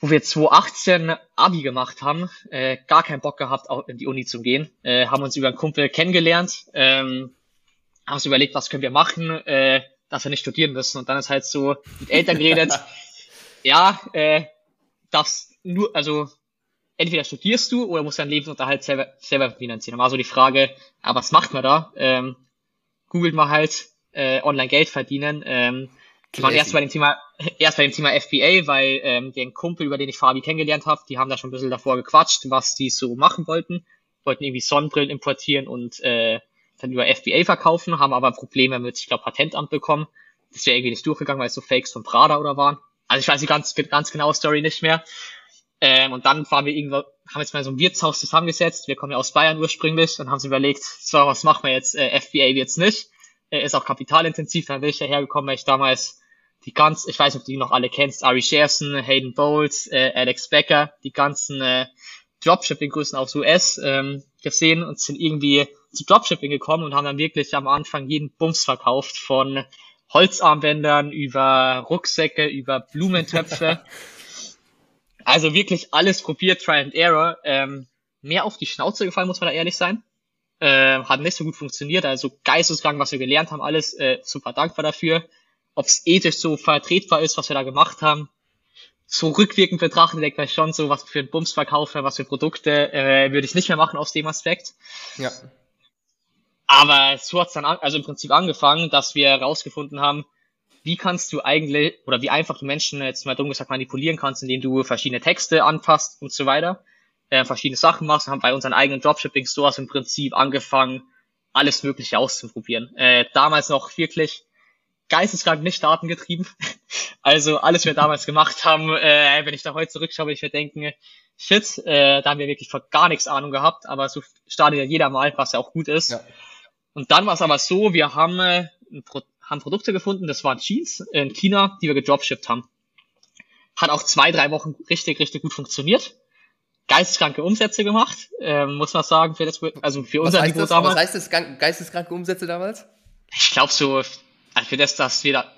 wo wir 2018 Abi gemacht haben, äh, gar keinen Bock gehabt, auch in die Uni zu gehen. Äh, haben uns über einen Kumpel kennengelernt, ähm, haben uns überlegt, was können wir machen. Äh, dass wir nicht studieren müssen. Und dann ist halt so mit Eltern geredet, (laughs) ja, äh, darfst nur, also entweder studierst du oder musst deinen Lebensunterhalt selber, selber finanzieren. Dann war so die Frage, aber was macht man da? Ähm, googelt man halt äh, online Geld verdienen. Ähm, ich war erst bei dem Thema, erst bei dem Thema FBA, weil ähm, den Kumpel, über den ich Fabi kennengelernt habe, die haben da schon ein bisschen davor gequatscht, was die so machen wollten. Wollten irgendwie Sonnenbrillen importieren und äh, dann über FBA verkaufen, haben aber Probleme mit, ich glaube, Patentamt bekommen. Das wäre irgendwie nicht durchgegangen, weil es so Fakes von Prada oder waren. Also ich weiß die ganz, ganz genaue Story nicht mehr. Ähm, und dann waren wir irgendwo, haben jetzt mal so ein Wirtshaus zusammengesetzt. Wir kommen ja aus Bayern ursprünglich und haben uns überlegt, so, was machen wir jetzt? Äh, FBA jetzt nicht. Äh, ist auch kapitalintensiv. Dann bin ich dahergekommen, weil ich damals die ganz, ich weiß nicht, ob du die noch alle kennst, Ari Sherson, Hayden Bowles, äh, Alex Becker, die ganzen äh, Dropshipping-Größen aus US ähm, gesehen und sind irgendwie zu Dropshipping gekommen und haben dann wirklich am Anfang jeden Bums verkauft von Holzarmbändern über Rucksäcke, über Blumentöpfe. (laughs) also wirklich alles probiert, Try and Error. Ähm, mehr auf die Schnauze gefallen, muss man da ehrlich sein. Äh, hat nicht so gut funktioniert. Also geisteskrank, was wir gelernt haben, alles äh, super dankbar dafür. Ob es ethisch so vertretbar ist, was wir da gemacht haben, so rückwirkend betrachtet, denke ich schon so, was für ein Bums verkaufe, was für Produkte, äh, würde ich nicht mehr machen aus dem Aspekt. Ja. Aber so hat's dann an, also im Prinzip angefangen, dass wir herausgefunden haben, wie kannst du eigentlich, oder wie einfach du Menschen jetzt mal dumm gesagt manipulieren kannst, indem du verschiedene Texte anpasst und so weiter, äh, verschiedene Sachen machst, haben bei unseren eigenen Dropshipping-Stores im Prinzip angefangen, alles Mögliche auszuprobieren. Äh, damals noch wirklich geisteskrank nicht datengetrieben. (laughs) Also alles, was wir damals gemacht haben, äh, wenn ich da heute zurückschaue, ich mir denken, shit, äh, da haben wir wirklich von gar nichts Ahnung gehabt, aber so startet ja jeder mal, was ja auch gut ist. Ja. Und dann war es aber so, wir haben, äh, haben Produkte gefunden, das waren Jeans in China, die wir gedropshippt haben. Hat auch zwei, drei Wochen richtig, richtig gut funktioniert. Geisteskranke Umsätze gemacht, äh, muss man sagen, für das, also für unser Niveau damals. Was heißt das, geisteskranke Umsätze damals? Ich glaube so also für das, dass wir da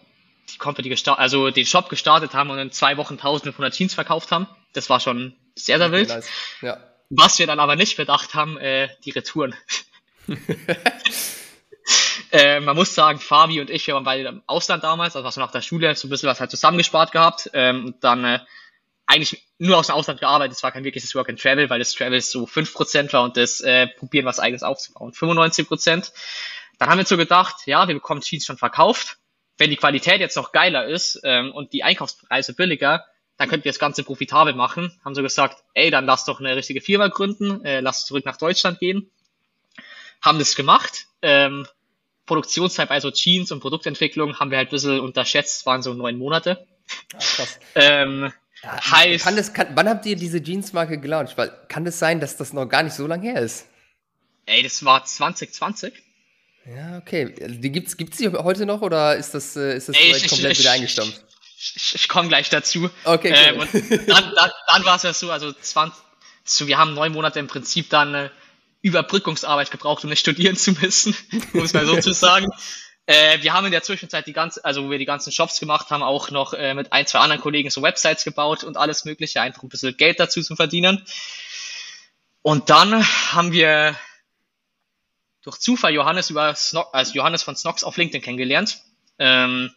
die Company gestartet, also den Shop gestartet haben und in zwei Wochen 1500 Jeans verkauft haben, das war schon sehr, sehr wild. Nice. Ja. Was wir dann aber nicht bedacht haben, äh, die Retouren. Äh, man muss sagen, Fabi und ich, wir waren beide im Ausland damals, also was nach der Schule, so ein bisschen was halt zusammengespart gehabt ähm, und dann äh, eigentlich nur aus dem Ausland gearbeitet. Es war kein wirkliches Work and Travel, weil das Travel so 5% war und das äh, Probieren was eigenes aufzubauen 95%. Dann haben wir so gedacht, ja, wir bekommen Jeans schon verkauft. Wenn die Qualität jetzt noch geiler ist ähm, und die Einkaufspreise billiger, dann könnten wir das Ganze profitabel machen. Haben so gesagt, ey, dann lass doch eine richtige Firma gründen, äh, lass zurück nach Deutschland gehen. Haben das gemacht. Ähm, Produktionszeit bei so Jeans und Produktentwicklung haben wir halt ein bisschen unterschätzt, waren so neun Monate. Ach, krass. ähm, ja, heißt, kann das, kann, wann habt ihr diese Jeans-Marke gelauncht? Weil kann es das sein, dass das noch gar nicht so lange her ist? Ey, das war 2020. Ja, okay. Also die gibt's, gibt's die heute noch oder ist das, äh, ist das Ey, ich, komplett ich, wieder eingestampft? Ich, ich, ich komme gleich dazu. Okay, cool. ähm, dann, dann, dann war es ja so, also 20, so, wir haben neun Monate im Prinzip dann äh, Überbrückungsarbeit gebraucht, um nicht studieren zu müssen, (laughs) um es mal so zu sagen. Äh, wir haben in der Zwischenzeit die ganze, also wo wir die ganzen Shops gemacht haben, auch noch äh, mit ein, zwei anderen Kollegen so Websites gebaut und alles Mögliche, einfach ein bisschen Geld dazu zu verdienen. Und dann haben wir durch Zufall Johannes über Snox, also Johannes von Snox auf LinkedIn kennengelernt. Ähm,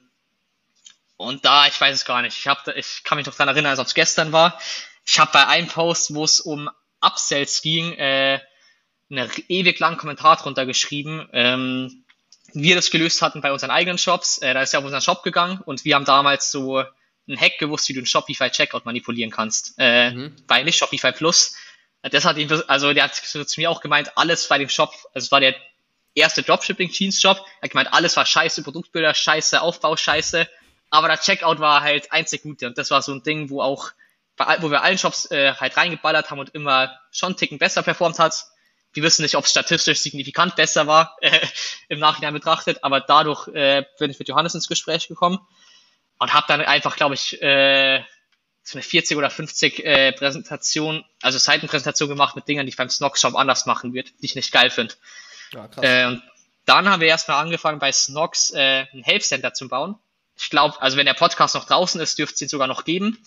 und da, ich weiß es gar nicht, ich, hab, ich kann mich noch daran erinnern, als ob es gestern war. Ich habe bei einem Post, wo es um Upsells ging, äh, einen ewig langen Kommentar drunter geschrieben, ähm, wie wir das gelöst hatten bei unseren eigenen Shops. Äh, da ist ja auf unseren Shop gegangen und wir haben damals so einen Hack gewusst, wie du einen Shopify Checkout manipulieren kannst. Äh, mhm. Bei nicht Shopify Plus. Das hat ihn, also der hat zu mir auch gemeint, alles bei dem Shop, also es war der erste Dropshipping Jeans Shop, er hat gemeint, alles war scheiße, Produktbilder scheiße, Aufbau scheiße, aber der Checkout war halt einzig gute und das war so ein Ding, wo auch, wo wir allen Shops äh, halt reingeballert haben und immer schon einen Ticken besser performt hat. Wir wissen nicht, ob es statistisch signifikant besser war, äh, im Nachhinein betrachtet, aber dadurch äh, bin ich mit Johannes ins Gespräch gekommen und habe dann einfach, glaube ich, äh, so eine 40 oder 50 äh, Präsentation, also Seitenpräsentation gemacht mit Dingen, die ich beim Snox Shop anders machen würde, die ich nicht geil finde. Ja, äh, und dann haben wir erstmal angefangen bei Snox äh, ein Help Center zu bauen. Ich glaube, also wenn der Podcast noch draußen ist, dürfte es ihn sogar noch geben.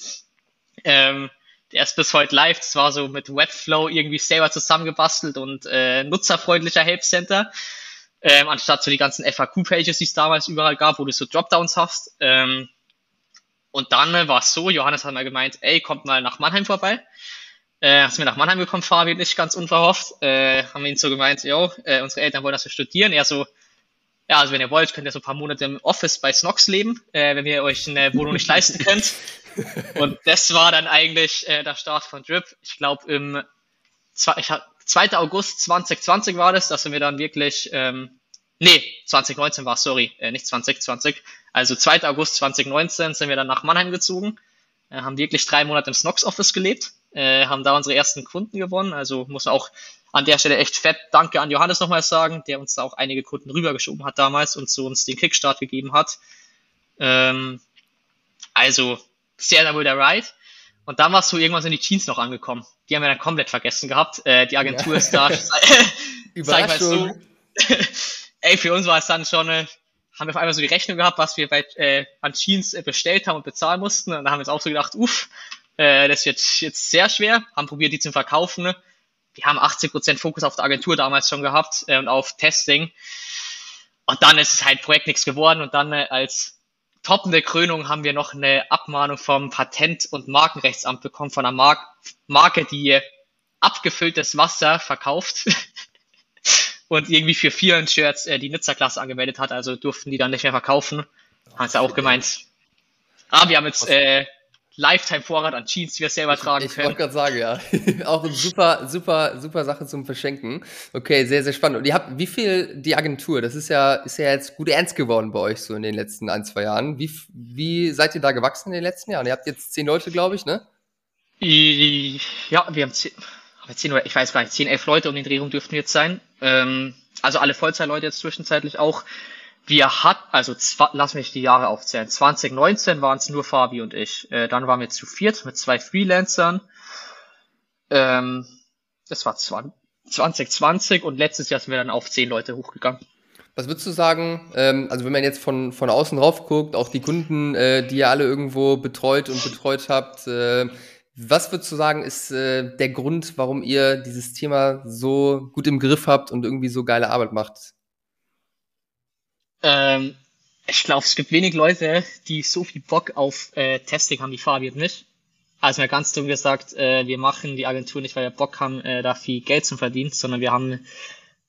Ähm, der ist bis heute live. Das war so mit Webflow irgendwie selber zusammengebastelt und äh, nutzerfreundlicher Help Center. Ähm, anstatt so die ganzen FAQ-Pages, die es damals überall gab, wo du so Dropdowns hast. Ähm, und dann äh, war es so, Johannes hat mal gemeint, ey, kommt mal nach Mannheim vorbei. Äh, sind wir nach Mannheim gekommen, Fabi nicht ganz unverhofft. Äh, haben wir ihn so gemeint, jo, äh, unsere Eltern wollen, dass wir studieren. Er so, ja, also wenn ihr wollt, könnt ihr so ein paar Monate im Office bei Snox leben, äh, wenn ihr euch eine Wohnung nicht leisten könnt. (laughs) Und das war dann eigentlich äh, der Start von Drip. Ich glaube, im 2. August 2020 war das, dass wir dann wirklich, ähm, nee, 2019 war sorry, äh, nicht 2020, also 2. August 2019 sind wir dann nach Mannheim gezogen, äh, haben wirklich drei Monate im Snox Office gelebt, äh, haben da unsere ersten Kunden gewonnen. Also muss auch an der Stelle echt fett Danke an Johannes nochmal sagen, der uns da auch einige Kunden rübergeschoben hat damals und so uns den Kickstart gegeben hat. Ähm, also sehr, sehr wohl der Ride. Und dann warst du irgendwann in die Jeans noch angekommen. Die haben wir dann komplett vergessen gehabt. Äh, die Agentur ja. ist da. (laughs) (laughs) mal so. (laughs) Ey, für uns war es dann schon eine haben wir auf einmal so die Rechnung gehabt, was wir bei äh, an Jeans äh, bestellt haben und bezahlen mussten. Und da haben wir uns auch so gedacht, uff, äh, das wird jetzt sehr schwer. Haben probiert, die zu verkaufen. Wir haben 80% Fokus auf der Agentur damals schon gehabt äh, und auf Testing. Und dann ist es halt Projekt nichts geworden. Und dann äh, als toppende Krönung haben wir noch eine Abmahnung vom Patent- und Markenrechtsamt bekommen von einer Mar Marke, die abgefülltes Wasser verkauft. (laughs) und irgendwie für vier Shirts äh, die Nizza-Klasse angemeldet hat, also durften die dann nicht mehr verkaufen. Hat sie auch gemeint. Ah, wir haben jetzt äh, Lifetime-Vorrat an Jeans, die wir selber tragen ich, ich können. Ich wollte gerade sagen, ja. (laughs) auch eine super, super, super Sache zum Verschenken. Okay, sehr, sehr spannend. Und ihr habt, wie viel die Agentur, das ist ja, ist ja jetzt gut ernst geworden bei euch so in den letzten ein, zwei Jahren. Wie, wie seid ihr da gewachsen in den letzten Jahren? Ihr habt jetzt zehn Leute, glaube ich, ne? Ja, wir haben zehn, zehn ich weiß gar nicht, zehn, elf Leute um den Dreh rum dürften jetzt sein. Ähm, also alle Vollzeitleute jetzt zwischenzeitlich auch. Wir hatten, also lass mich die Jahre aufzählen. 2019 waren es nur Fabi und ich. Äh, dann waren wir zu viert mit zwei Freelancern. Ähm, das war 2020 und letztes Jahr sind wir dann auf zehn Leute hochgegangen. Was würdest du sagen, ähm, also wenn man jetzt von, von außen drauf guckt, auch die Kunden, äh, die ihr alle irgendwo betreut und betreut habt, äh, was würdest du sagen, ist äh, der Grund, warum ihr dieses Thema so gut im Griff habt und irgendwie so geile Arbeit macht? Ähm, ich glaube, es gibt wenig Leute, die so viel Bock auf äh, Testing haben wie Fabi und mich. Also mal ganz dumm gesagt, äh, wir machen die Agentur nicht, weil wir Bock haben, äh, da viel Geld zu verdienen, sondern wir haben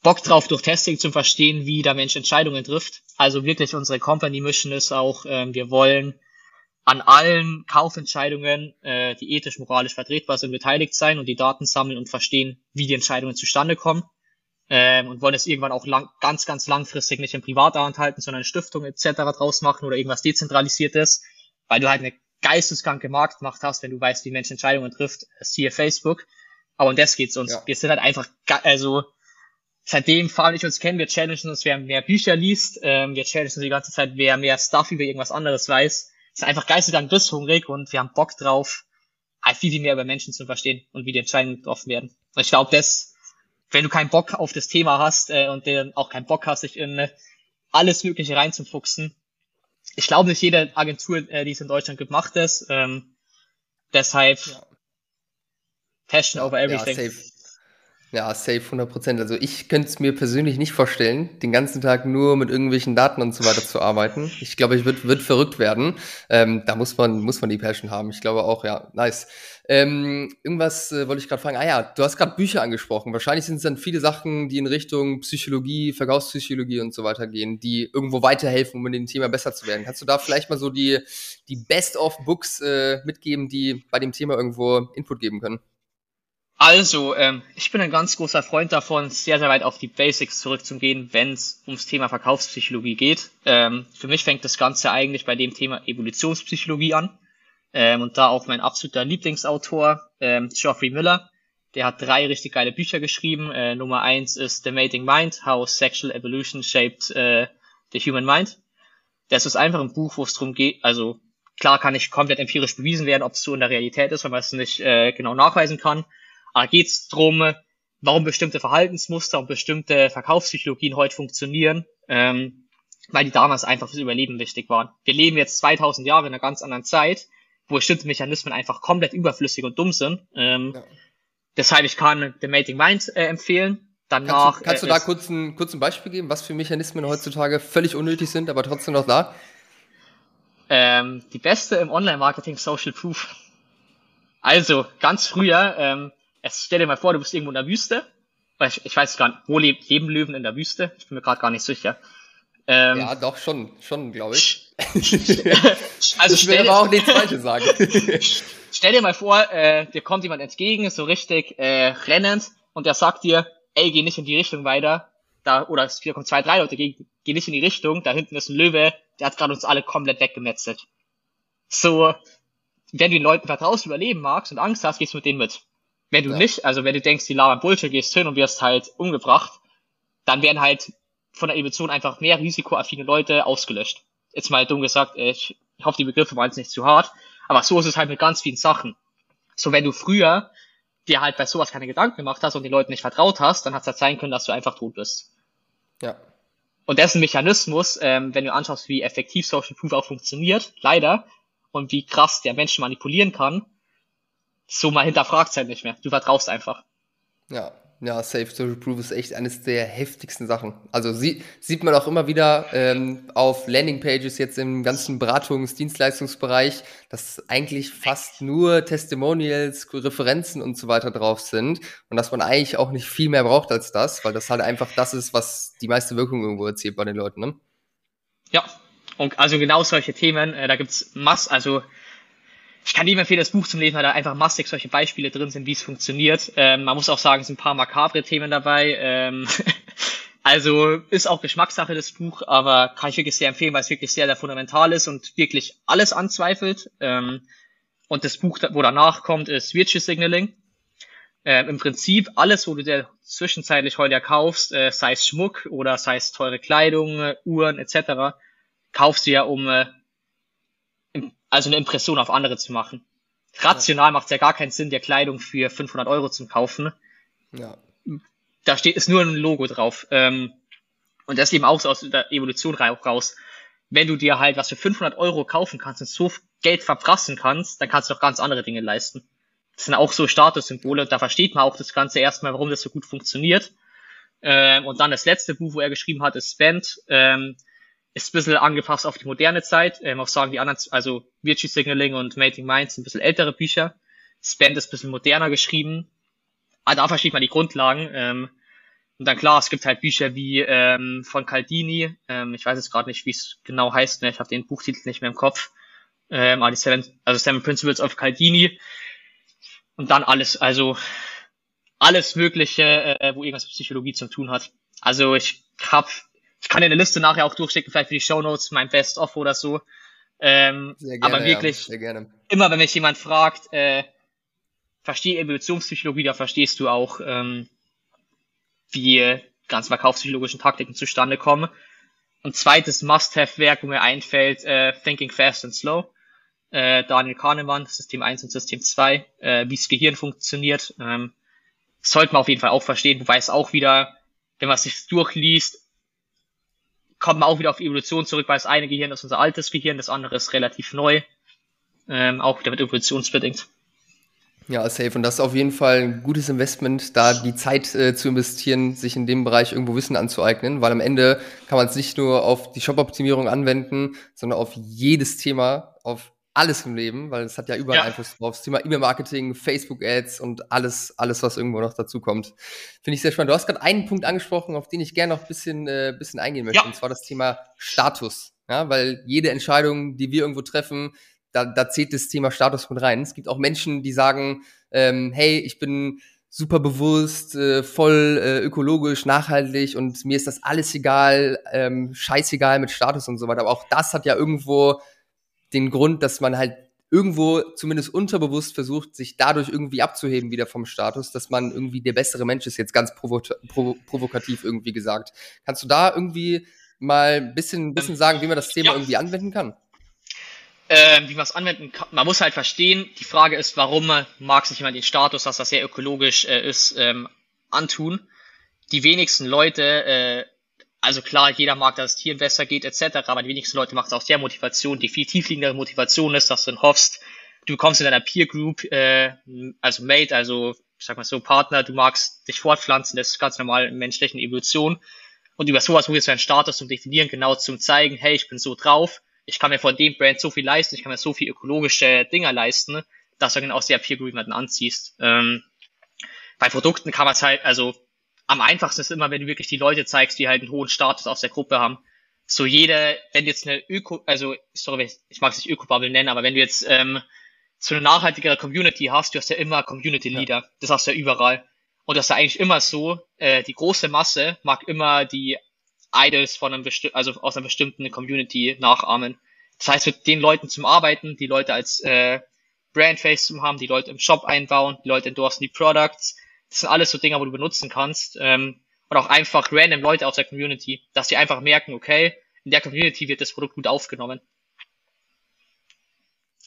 Bock drauf, durch Testing zu verstehen, wie der Mensch Entscheidungen trifft. Also wirklich unsere Company Mission ist auch, äh, wir wollen an allen Kaufentscheidungen, äh, die ethisch, moralisch vertretbar sind, beteiligt sein und die Daten sammeln und verstehen, wie die Entscheidungen zustande kommen. Ähm, und wollen es irgendwann auch lang, ganz, ganz langfristig nicht in Privathand halten, sondern Stiftung etc. draus machen oder irgendwas dezentralisiertes, weil du halt eine geisteskranke Marktmacht hast, wenn du weißt, wie Menschen Entscheidungen trifft, siehe Facebook. Aber um das geht's uns. Ja. Wir sind halt einfach, also seitdem Fabi ich uns kennen, wir challengen uns, wer mehr Bücher liest, ähm, wir challengen uns die ganze Zeit, wer mehr Stuff über irgendwas anderes weiß sind einfach geisteskrank bisshungrig und wir haben Bock drauf, halt viel, viel mehr über Menschen zu verstehen und wie die Entscheidungen getroffen werden. Und ich glaube, das, wenn du keinen Bock auf das Thema hast äh, und dann auch keinen Bock hast, dich in äh, alles Mögliche reinzufuchsen, ich glaube nicht jede Agentur, äh, die es in Deutschland gibt, macht das. Ähm, deshalb ja. Passion over everything. Ja, safe. Ja, safe 100%. Also ich könnte es mir persönlich nicht vorstellen, den ganzen Tag nur mit irgendwelchen Daten und so weiter zu arbeiten. Ich glaube, ich würde würd verrückt werden. Ähm, da muss man, muss man die Passion haben. Ich glaube auch, ja, nice. Ähm, irgendwas äh, wollte ich gerade fragen. Ah ja, du hast gerade Bücher angesprochen. Wahrscheinlich sind es dann viele Sachen, die in Richtung Psychologie, Verkaufspsychologie und so weiter gehen, die irgendwo weiterhelfen, um in dem Thema besser zu werden. Kannst du da vielleicht mal so die, die Best-of-Books äh, mitgeben, die bei dem Thema irgendwo Input geben können? Also, ähm, ich bin ein ganz großer Freund davon, sehr, sehr weit auf die Basics zurückzugehen, wenn es ums Thema Verkaufspsychologie geht. Ähm, für mich fängt das Ganze eigentlich bei dem Thema Evolutionspsychologie an. Ähm, und da auch mein absoluter Lieblingsautor, ähm, Geoffrey Miller. Der hat drei richtig geile Bücher geschrieben. Äh, Nummer eins ist The Mating Mind, How Sexual Evolution Shaped äh, the Human Mind. Das ist einfach ein Buch, wo es darum geht, also klar kann nicht komplett empirisch bewiesen werden, ob es so in der Realität ist, weil man es nicht äh, genau nachweisen kann. Aber geht es darum, warum bestimmte Verhaltensmuster und bestimmte Verkaufspsychologien heute funktionieren, ähm, weil die damals einfach fürs Überleben wichtig waren. Wir leben jetzt 2000 Jahre in einer ganz anderen Zeit, wo bestimmte Mechanismen einfach komplett überflüssig und dumm sind. Ähm, ja. Deshalb, ich kann The Mating Mind äh, empfehlen. Danach, kannst du, kannst du äh, da kurz ein, kurz ein Beispiel geben, was für Mechanismen heutzutage völlig unnötig sind, aber trotzdem noch da? Ähm, die beste im Online-Marketing Social Proof. Also, ganz früher, ähm, es, stell dir mal vor, du bist irgendwo in der Wüste. Ich, ich weiß gar nicht, wo leben Löwen in der Wüste? Ich bin mir gerade gar nicht sicher. Ähm, ja, doch, schon, schon, glaube ich. (laughs) also ich will aber auch nichts Falsches sagen. (laughs) stell dir mal vor, äh, dir kommt jemand entgegen, so richtig äh, rennend, und der sagt dir, ey, geh nicht in die Richtung weiter. Da, oder es kommen zwei, drei Leute, geh, geh nicht in die Richtung, da hinten ist ein Löwe, der hat gerade uns alle komplett weggemetzelt. So, wenn du den Leuten vertraust, überleben magst und Angst hast, gehst du mit denen mit. Wenn du ja. nicht, also wenn du denkst, die labern Bullshit, gehst hin und wirst halt umgebracht, dann werden halt von der Evolution einfach mehr risikoaffine Leute ausgelöscht. Jetzt mal dumm gesagt, ich hoffe, die Begriffe waren jetzt nicht zu hart, aber so ist es halt mit ganz vielen Sachen. So, wenn du früher dir halt bei sowas keine Gedanken gemacht hast und den Leuten nicht vertraut hast, dann hat es halt sein können, dass du einfach tot bist. Ja. Und ein Mechanismus, ähm, wenn du anschaust, wie effektiv Social Proof auch funktioniert, leider, und wie krass der Menschen manipulieren kann, so mal hinterfragt halt nicht mehr. Du vertraust einfach. Ja, Ja, Safe Social Proof ist echt eines der heftigsten Sachen. Also sie, sieht man auch immer wieder ähm, auf Landingpages jetzt im ganzen Beratungs-, Dienstleistungsbereich, dass eigentlich fast nur Testimonials, Referenzen und so weiter drauf sind und dass man eigentlich auch nicht viel mehr braucht als das, weil das halt einfach das ist, was die meiste Wirkung irgendwo erzielt bei den Leuten. Ne? Ja, und also genau solche Themen, äh, da gibt's Mass, also ich kann jedem empfehlen, das Buch zum Lesen, weil da einfach massig solche Beispiele drin sind, wie es funktioniert. Ähm, man muss auch sagen, es sind ein paar makabre Themen dabei. Ähm, (laughs) also ist auch Geschmackssache das Buch, aber kann ich wirklich sehr empfehlen, weil es wirklich sehr, sehr fundamental ist und wirklich alles anzweifelt. Ähm, und das Buch, wo danach kommt, ist Virtue Signaling. Ähm, Im Prinzip alles, wo du dir zwischenzeitlich heute kaufst, äh, sei es Schmuck oder sei es teure Kleidung, äh, Uhren etc., kaufst du ja, um äh, also eine Impression auf andere zu machen. Rational ja. macht es ja gar keinen Sinn, dir Kleidung für 500 Euro zu kaufen. Ja. Da steht ist nur ein Logo drauf. Ähm, und das ist eben auch so aus der Evolution raus. Wenn du dir halt was für 500 Euro kaufen kannst und so Geld verprassen kannst, dann kannst du auch ganz andere Dinge leisten. Das sind auch so Statussymbole und da versteht man auch das Ganze erstmal, warum das so gut funktioniert. Ähm, und dann das letzte Buch, wo er geschrieben hat, ist Spend. Ähm, ist ein bisschen angepasst auf die moderne Zeit. Ähm, auch sagen die anderen, also Virtue Signaling und Mating Minds sind ein bisschen ältere Bücher. Spend ist ein bisschen moderner geschrieben. Aber da versteht man die Grundlagen. Ähm, und dann klar, es gibt halt Bücher wie ähm, von Caldini. Ähm, ich weiß jetzt gerade nicht, wie es genau heißt. Ne? Ich habe den Buchtitel nicht mehr im Kopf. Ähm, aber die Seven, also Seven Principles of Caldini. Und dann alles, also alles Mögliche, äh, wo irgendwas mit Psychologie zu tun hat. Also ich habe ich kann dir eine Liste nachher auch durchschicken, vielleicht für die Show Notes, mein Best of oder so. Ähm, sehr gerne, aber wirklich, ja, immer wenn mich jemand fragt, äh, verstehe Evolutionspsychologie, da verstehst du auch, ähm, wie ganz verkaufspsychologischen Taktiken zustande kommen. Und zweites Must-Have-Werk, wo mir einfällt, äh, Thinking Fast and Slow. Äh, Daniel Kahnemann, System 1 und System 2, äh, wie das Gehirn funktioniert. Ähm, sollte man auf jeden Fall auch verstehen, wobei es auch wieder, wenn man sich durchliest, kommt man auch wieder auf Evolution zurück, weil das eine Gehirn ist unser altes Gehirn, das andere ist relativ neu, ähm, auch wieder mit evolutionsbedingt. Ja, safe. Und das ist auf jeden Fall ein gutes Investment, da die Zeit äh, zu investieren, sich in dem Bereich irgendwo Wissen anzueignen, weil am Ende kann man es nicht nur auf die Shop-Optimierung anwenden, sondern auf jedes Thema, auf alles im Leben, weil es hat ja überall ja. Einfluss drauf. Das Thema E-Mail-Marketing, Facebook-Ads und alles, alles, was irgendwo noch dazu kommt. Finde ich sehr spannend. Du hast gerade einen Punkt angesprochen, auf den ich gerne noch ein bisschen, äh, bisschen eingehen möchte, ja. und zwar das Thema Status. Ja, weil jede Entscheidung, die wir irgendwo treffen, da, da zählt das Thema Status mit rein. Es gibt auch Menschen, die sagen, ähm, hey, ich bin super bewusst, äh, voll äh, ökologisch, nachhaltig und mir ist das alles egal, ähm, scheißegal mit Status und so weiter. Aber auch das hat ja irgendwo den Grund, dass man halt irgendwo zumindest unterbewusst versucht, sich dadurch irgendwie abzuheben wieder vom Status, dass man irgendwie der bessere Mensch ist, jetzt ganz provo provo provokativ irgendwie gesagt. Kannst du da irgendwie mal ein bisschen, bisschen sagen, wie man das Thema ja. irgendwie anwenden kann? Ähm, wie man es anwenden kann. Man muss halt verstehen, die Frage ist, warum mag sich jemand den Status, dass das sehr ökologisch äh, ist, ähm, antun. Die wenigsten Leute äh, also klar, jeder mag, dass es Tieren besser geht, etc., aber die wenigsten Leute machen es aus der Motivation. Die viel tiefliegendere Motivation ist, dass du dann hoffst, du kommst in deiner Peer Group, äh, also Mate, also sag mal so Partner, du magst dich fortpflanzen, das ist ganz normal in menschlichen Evolution. Und über sowas probierst du deinen Status zu definieren, genau zum zeigen, hey, ich bin so drauf, ich kann mir von dem Brand so viel leisten, ich kann mir so viel ökologische Dinger leisten, dass du dann aus der Peer Group jemanden anziehst. Ähm, bei Produkten kann man es halt, also am einfachsten ist immer, wenn du wirklich die Leute zeigst, die halt einen hohen Status aus der Gruppe haben. So jede, wenn du jetzt eine Öko, also sorry, ich mag es nicht Öko-Bubble nennen, aber wenn du jetzt ähm, so eine nachhaltigere Community hast, du hast ja immer Community Leader. Ja. Das hast du ja überall. Und das ist ja eigentlich immer so, äh, die große Masse mag immer die Idols von einem bestimmten, also aus einer bestimmten Community nachahmen. Das heißt, mit den Leuten zum Arbeiten, die Leute als äh, Brandface zum haben, die Leute im Shop einbauen, die Leute endorsen die Products, das sind alles so Dinger, wo du benutzen kannst. Ähm, und auch einfach random Leute aus der Community, dass sie einfach merken, okay, in der Community wird das Produkt gut aufgenommen.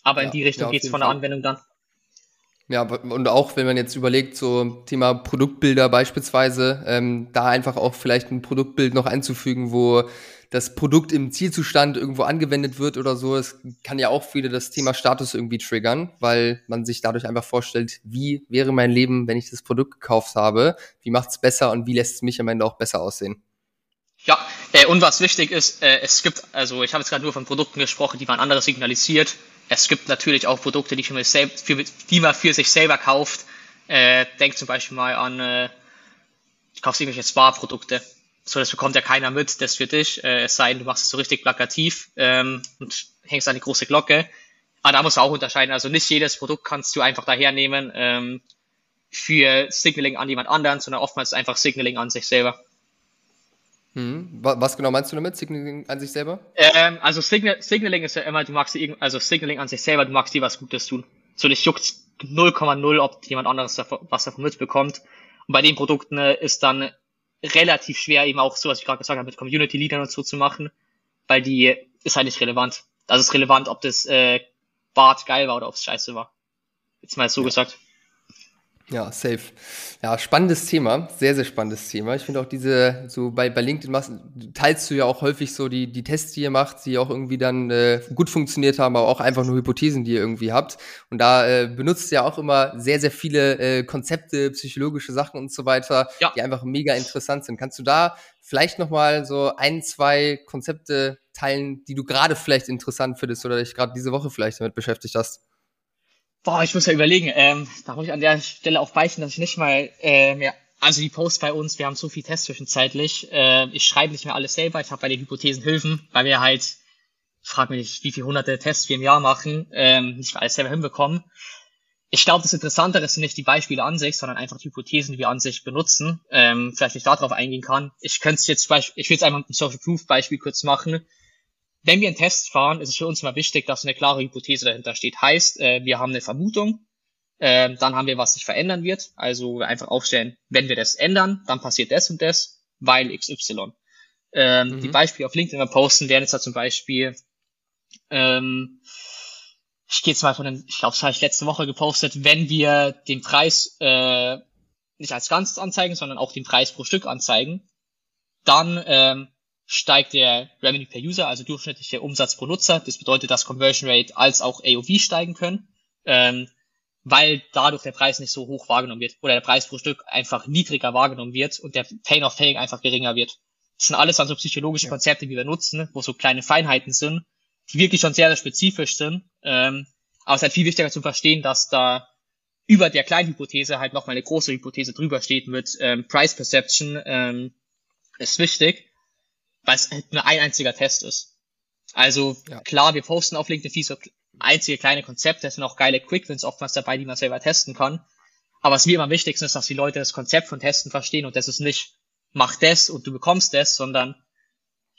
Aber ja, in die Richtung ja, geht's von der Anwendung dann. Ja, und auch wenn man jetzt überlegt, so Thema Produktbilder beispielsweise, ähm, da einfach auch vielleicht ein Produktbild noch einzufügen, wo das Produkt im Zielzustand irgendwo angewendet wird oder so, es kann ja auch wieder das Thema Status irgendwie triggern, weil man sich dadurch einfach vorstellt, wie wäre mein Leben, wenn ich das Produkt gekauft habe, wie macht es besser und wie lässt es mich am Ende auch besser aussehen. Ja, äh, und was wichtig ist, äh, es gibt, also ich habe jetzt gerade nur von Produkten gesprochen, die man anderes signalisiert. Es gibt natürlich auch Produkte, die, für für, die man für sich selber kauft. Äh, denk zum Beispiel mal an, äh, du kaufst irgendwelche Spa-Produkte. So, das bekommt ja keiner mit, das für dich, äh, es sei denn, du machst es so richtig plakativ ähm, und hängst an die große Glocke. Aber da musst du auch unterscheiden. Also nicht jedes Produkt kannst du einfach dahernehmen ähm, für Signaling an jemand anderen, sondern oftmals einfach Signaling an sich selber. Hm. Was genau meinst du damit, Signaling an sich selber? Ähm, also Signal, Signaling ist ja immer, du magst dir, also Signaling an sich selber, du magst dir was Gutes tun. So, dich juckt 0,0, ob jemand anderes davon, was davon mitbekommt. Und bei den Produkten äh, ist dann relativ schwer, eben auch so, was ich gerade gesagt habe, mit Community-Leadern und so zu machen, weil die ist halt nicht relevant. Das ist relevant, ob das äh, Bart geil war oder ob es scheiße war. Jetzt mal so ja. gesagt. Ja, safe. Ja, spannendes Thema, sehr, sehr spannendes Thema. Ich finde auch diese, so bei, bei LinkedIn machst, teilst du ja auch häufig so die, die Tests, die ihr macht, die auch irgendwie dann äh, gut funktioniert haben, aber auch einfach nur Hypothesen, die ihr irgendwie habt. Und da äh, benutzt ihr ja auch immer sehr, sehr viele äh, Konzepte, psychologische Sachen und so weiter, ja. die einfach mega interessant sind. Kannst du da vielleicht nochmal so ein, zwei Konzepte teilen, die du gerade vielleicht interessant findest oder dich gerade diese Woche vielleicht damit beschäftigt hast? Boah, ich muss ja überlegen. Ähm, da muss ich an der Stelle auch beichten, dass ich nicht mal äh, mehr. Also die Posts bei uns, wir haben so viel Tests zwischenzeitlich. Äh, ich schreibe nicht mehr alles selber. Ich habe bei den Hypothesen Hilfen, weil wir halt, ich frage mich nicht, wie viele hunderte Tests wir im Jahr machen, ähm, nicht mehr alles selber hinbekommen. Ich glaube, das Interessantere sind nicht die Beispiele an sich, sondern einfach die Hypothesen, die wir an sich benutzen. Ähm, vielleicht ich darauf eingehen kann. Ich könnte es jetzt, ich will jetzt einmal ein Social Proof Beispiel kurz machen wenn wir einen Test fahren, ist es für uns immer wichtig, dass eine klare Hypothese dahinter steht. Heißt, äh, wir haben eine Vermutung, äh, dann haben wir, was sich verändern wird. Also einfach aufstellen, wenn wir das ändern, dann passiert das und das, weil XY. Ähm, mhm. Die Beispiele auf LinkedIn posten werden jetzt da zum Beispiel, ähm, ich gehe jetzt mal von den, ich glaube, das habe ich letzte Woche gepostet, wenn wir den Preis äh, nicht als Ganzes anzeigen, sondern auch den Preis pro Stück anzeigen, dann ähm, steigt der Revenue per User, also durchschnittlicher Umsatz pro Nutzer. Das bedeutet, dass Conversion Rate als auch AOV steigen können, ähm, weil dadurch der Preis nicht so hoch wahrgenommen wird oder der Preis pro Stück einfach niedriger wahrgenommen wird und der Pain of Paying einfach geringer wird. Das sind alles dann so psychologische Konzepte, die wir nutzen, wo so kleine Feinheiten sind, die wirklich schon sehr, sehr spezifisch sind. Ähm, aber es ist halt viel wichtiger zu verstehen, dass da über der kleinen Hypothese halt nochmal eine große Hypothese drüber steht mit ähm, Price Perception, ähm, ist wichtig weil es halt nur ein einziger Test ist. Also ja. klar, wir posten auf LinkedIn viel so einzige kleine Konzepte, es sind auch geile Quickwins oftmals dabei, die man selber testen kann. Aber was mir immer am wichtigsten ist, dass die Leute das Konzept von Testen verstehen und das ist nicht, mach das und du bekommst das, sondern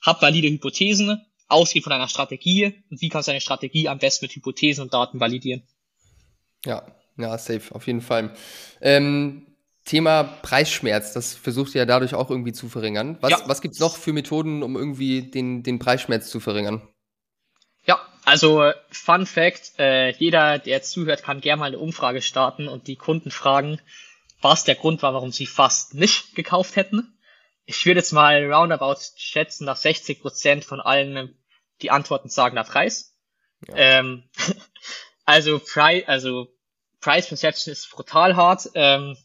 hab valide Hypothesen, ausgeh von deiner Strategie und wie kannst du deine Strategie am besten mit Hypothesen und Daten validieren. Ja, ja, safe, auf jeden Fall. Ähm, Thema Preisschmerz, das versucht ihr ja dadurch auch irgendwie zu verringern. Was, ja. was gibt's noch für Methoden, um irgendwie den, den Preisschmerz zu verringern? Ja, also Fun Fact, äh, jeder, der zuhört, kann gerne mal eine Umfrage starten und die Kunden fragen, was der Grund war, warum sie fast nicht gekauft hätten. Ich würde jetzt mal roundabout schätzen, dass 60 Prozent von allen die Antworten sagen der Preis. Ja. Ähm, (laughs) also, Pri also Price Perception ist brutal hart. Ähm,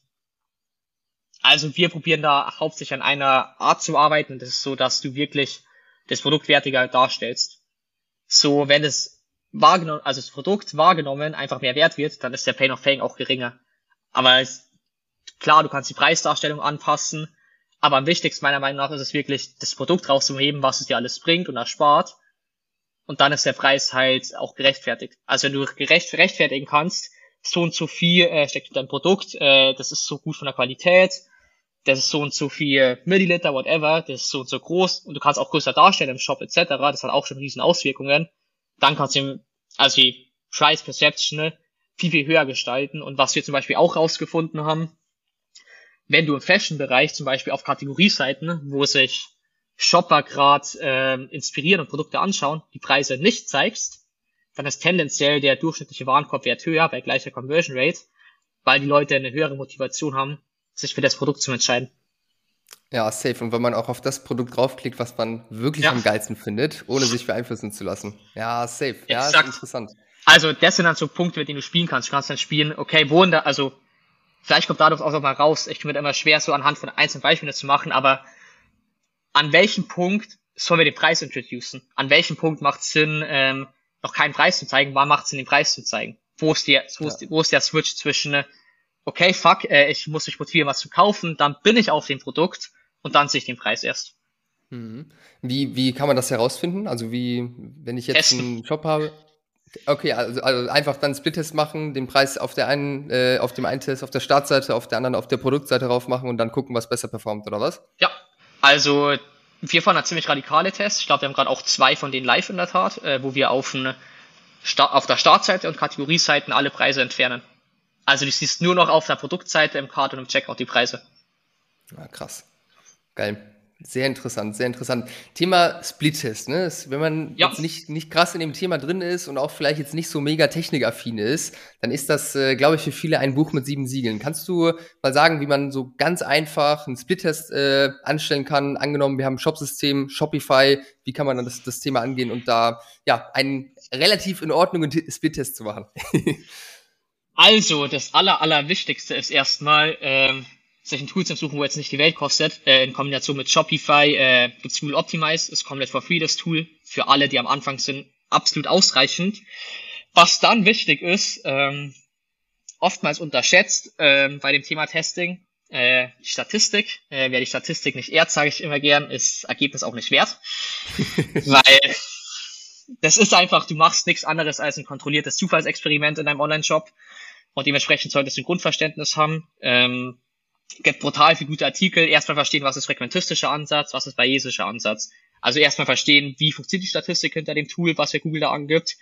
also wir probieren da hauptsächlich an einer Art zu arbeiten. Das ist so, dass du wirklich das Produkt wertiger darstellst. So, wenn es wahrgenommen, also das Produkt wahrgenommen einfach mehr wert wird, dann ist der Pain of Fame auch geringer. Aber es, klar, du kannst die Preisdarstellung anpassen, aber am wichtigsten meiner Meinung nach ist es wirklich, das Produkt rauszuheben, was es dir alles bringt und erspart. Und dann ist der Preis halt auch gerechtfertigt. Also wenn du gerecht, rechtfertigen kannst, so und so viel äh, steckt in dein Produkt, äh, das ist so gut von der Qualität, das ist so und so viel Milliliter, whatever, das ist so und so groß und du kannst auch größer darstellen im Shop etc. Das hat auch schon riesen Auswirkungen. Dann kannst du, also die Price Perception ne, viel, viel höher gestalten. Und was wir zum Beispiel auch rausgefunden haben, wenn du im Fashion-Bereich zum Beispiel auf Kategorieseiten, wo sich Shopper gerade äh, inspirieren und Produkte anschauen, die Preise nicht zeigst, dann ist tendenziell der durchschnittliche Warenkorbwert höher bei gleicher Conversion Rate, weil die Leute eine höhere Motivation haben, sich für das Produkt zu entscheiden. Ja, safe. Und wenn man auch auf das Produkt draufklickt, was man wirklich ja. am geilsten findet, ohne sich beeinflussen zu lassen. Ja, safe. Ja, Exakt. ist interessant. Also, das sind dann so Punkte, mit denen du spielen kannst. Du kannst dann spielen, okay, wo in der, also, vielleicht kommt dadurch auch noch mal raus. Ich finde immer schwer, so anhand von einzelnen Beispielen zu machen, aber an welchem Punkt sollen wir den Preis introducen? An welchem Punkt macht es Sinn, ähm, noch keinen Preis zu zeigen? Wann macht es Sinn, den Preis zu zeigen? Wo ist der, wo, ja. ist, wo ist der Switch zwischen, okay, fuck, äh, ich muss mich motivieren, was zu kaufen, dann bin ich auf dem Produkt und dann sehe ich den Preis erst. Mhm. Wie, wie kann man das herausfinden? Also wie, wenn ich jetzt Testen. einen Shop habe, Okay, also, also einfach dann Split-Test machen, den Preis auf der einen, äh, auf dem einen Test auf der Startseite, auf der anderen auf der Produktseite drauf machen und dann gucken, was besser performt, oder was? Ja, also wir fahren da ziemlich radikale Tests. Ich glaube, wir haben gerade auch zwei von denen live in der Tat, äh, wo wir auf, auf der Startseite und Kategorieseiten alle Preise entfernen. Also du siehst nur noch auf der Produktseite im Card und im Checkout die Preise. Ja, krass. Geil. Sehr interessant, sehr interessant. Thema Split-Test, ne? wenn man ja. jetzt nicht, nicht krass in dem Thema drin ist und auch vielleicht jetzt nicht so mega technikaffin ist, dann ist das, äh, glaube ich, für viele ein Buch mit sieben Siegeln. Kannst du mal sagen, wie man so ganz einfach einen Split-Test äh, anstellen kann? Angenommen, wir haben ein Shopsystem, Shopify, wie kann man dann das, das Thema angehen und da ja einen relativ in Ordnung Split-Test zu machen? (laughs) also, das aller, allerwichtigste ist erstmal, ähm sich ein Tool zu suchen, wo jetzt nicht die Welt kostet. Äh, in Kombination mit Shopify äh, gibt es Google Optimize, ist komplett for free das Tool. Für alle, die am Anfang sind, absolut ausreichend. Was dann wichtig ist, ähm, oftmals unterschätzt ähm, bei dem Thema Testing, äh, die Statistik. Äh, wer die Statistik nicht ehrt, sage ich immer gern, ist Ergebnis auch nicht wert. (laughs) Weil das ist einfach, du machst nichts anderes als ein kontrolliertes Zufallsexperiment in deinem Online-Shop. Und dementsprechend solltest du ein Grundverständnis haben. Ähm, gibt brutal viele gute Artikel. Erstmal verstehen, was ist frequentistischer Ansatz, was ist bayesischer Ansatz. Also erstmal verstehen, wie funktioniert die Statistik hinter dem Tool, was für Google da angibt.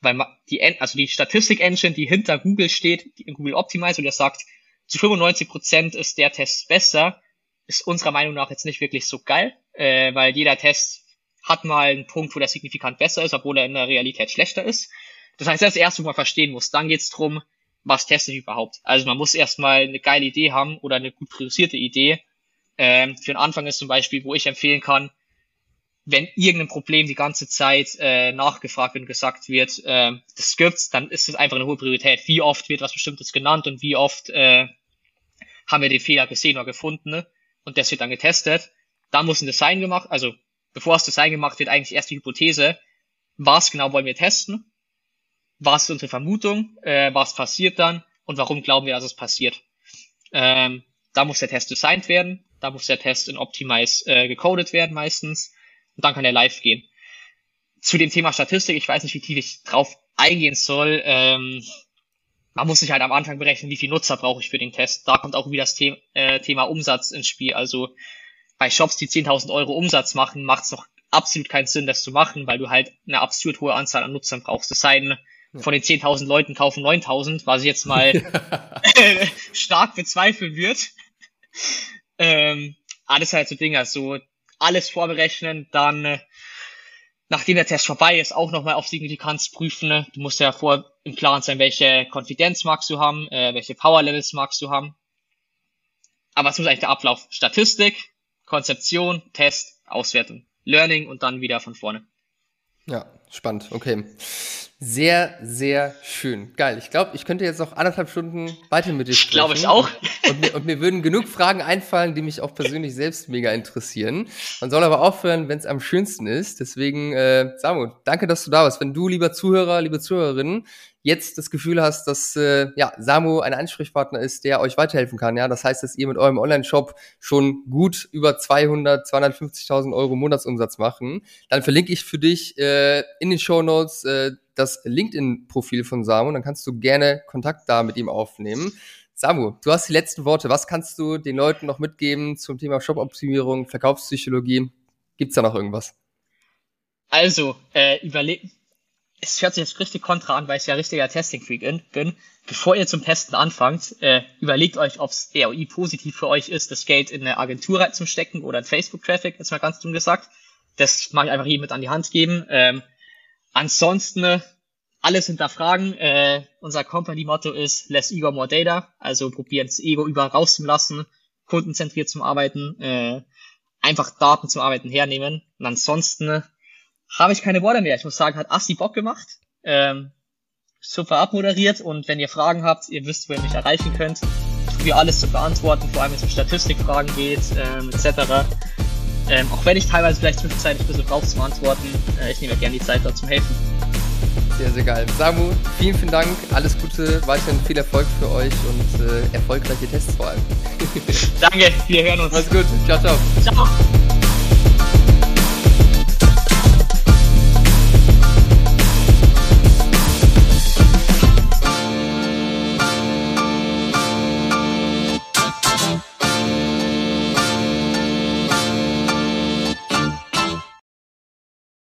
Weil die, also die Statistik-Engine, die hinter Google steht, die in Google Optimize, und der sagt, zu 95 Prozent ist der Test besser, ist unserer Meinung nach jetzt nicht wirklich so geil, äh, weil jeder Test hat mal einen Punkt, wo der signifikant besser ist, obwohl er in der Realität schlechter ist. Das heißt, das erste, man verstehen muss. Dann geht's drum, was teste ich überhaupt. Also man muss erstmal eine geile Idee haben oder eine gut priorisierte Idee. Ähm, für den Anfang ist zum Beispiel, wo ich empfehlen kann, wenn irgendein Problem die ganze Zeit äh, nachgefragt und gesagt wird, äh, das gibt's, dann ist es einfach eine hohe Priorität. Wie oft wird was Bestimmtes genannt und wie oft äh, haben wir den Fehler gesehen oder gefunden ne? und das wird dann getestet. Dann muss ein Design gemacht, also bevor das Design gemacht wird, eigentlich erst die Hypothese, was genau wollen wir testen was ist unsere Vermutung, äh, was passiert dann und warum glauben wir, dass es passiert. Ähm, da muss der Test designt werden, da muss der Test in Optimize äh, gecodet werden meistens und dann kann er live gehen. Zu dem Thema Statistik, ich weiß nicht, wie tief ich drauf eingehen soll. Ähm, man muss sich halt am Anfang berechnen, wie viel Nutzer brauche ich für den Test. Da kommt auch wieder das The äh, Thema Umsatz ins Spiel. Also bei Shops, die 10.000 Euro Umsatz machen, macht es doch absolut keinen Sinn, das zu machen, weil du halt eine absurd hohe Anzahl an Nutzern brauchst. Es sei denn, von den 10.000 Leuten kaufen 9.000, was jetzt mal (laughs) (laughs) stark bezweifeln wird. Ähm, alles halt so Dinger, so alles vorberechnen, dann äh, nachdem der Test vorbei ist, auch nochmal auf Signifikanz prüfen. Ne? Du musst ja vor im Klaren sein, welche Konfidenz magst du haben, äh, welche Power Levels magst du haben. Aber was muss eigentlich der Ablauf? Statistik, Konzeption, Test, Auswertung, Learning und dann wieder von vorne. Ja, spannend. Okay. Sehr, sehr schön. Geil. Ich glaube, ich könnte jetzt noch anderthalb Stunden weiter mit dir sprechen. Glaube ich auch. Und mir, und mir, würden genug Fragen einfallen, die mich auch persönlich selbst mega interessieren. Man soll aber aufhören, wenn es am schönsten ist. Deswegen, äh, Samu, danke, dass du da warst. Wenn du, lieber Zuhörer, liebe Zuhörerinnen, jetzt das Gefühl hast, dass äh, ja, Samu ein Ansprechpartner ist, der euch weiterhelfen kann. Ja, das heißt, dass ihr mit eurem Online-Shop schon gut über 200, 250.000 Euro Monatsumsatz machen, dann verlinke ich für dich äh, in den Show Notes äh, das LinkedIn-Profil von Samu. Dann kannst du gerne Kontakt da mit ihm aufnehmen. Samu, du hast die letzten Worte. Was kannst du den Leuten noch mitgeben zum Thema Shop-Optimierung, Verkaufspsychologie? Gibt's da noch irgendwas? Also, äh, überlegt, es hört sich jetzt richtig kontra an, weil ich ja richtiger Testing-Freak bin. Bevor ihr zum Testen anfangt, äh, überlegt euch, ob es ROI positiv für euch ist, das Geld in eine Agentur zu stecken oder in Facebook-Traffic, jetzt mal ganz dumm gesagt. Das mag ich einfach jedem mit an die Hand geben. Ähm, ansonsten alles hinterfragen. Äh, unser Company-Motto ist Less Ego, More Data. Also probieren das Ego überall rauszulassen, kundenzentriert zum Arbeiten, äh, einfach Daten zum Arbeiten hernehmen. Und ansonsten habe ich keine Worte mehr. Ich muss sagen, hat Assi Bock gemacht. Ähm, super abmoderiert und wenn ihr Fragen habt, ihr wisst, wo ihr mich erreichen könnt. Ich probiere alles zu beantworten, vor allem wenn es um Statistikfragen geht, ähm, etc. Ähm, auch wenn ich teilweise vielleicht zwischenzeitlich ein bisschen brauche zum Antworten, äh, ich nehme gerne die Zeit dort zum Helfen. Sehr, sehr geil. Samu, vielen, vielen Dank. Alles Gute, weiterhin viel Erfolg für euch und äh, erfolgreiche Tests vor allem. (laughs) Danke, wir hören uns. Mach's gut. Ciao, ciao. Ciao.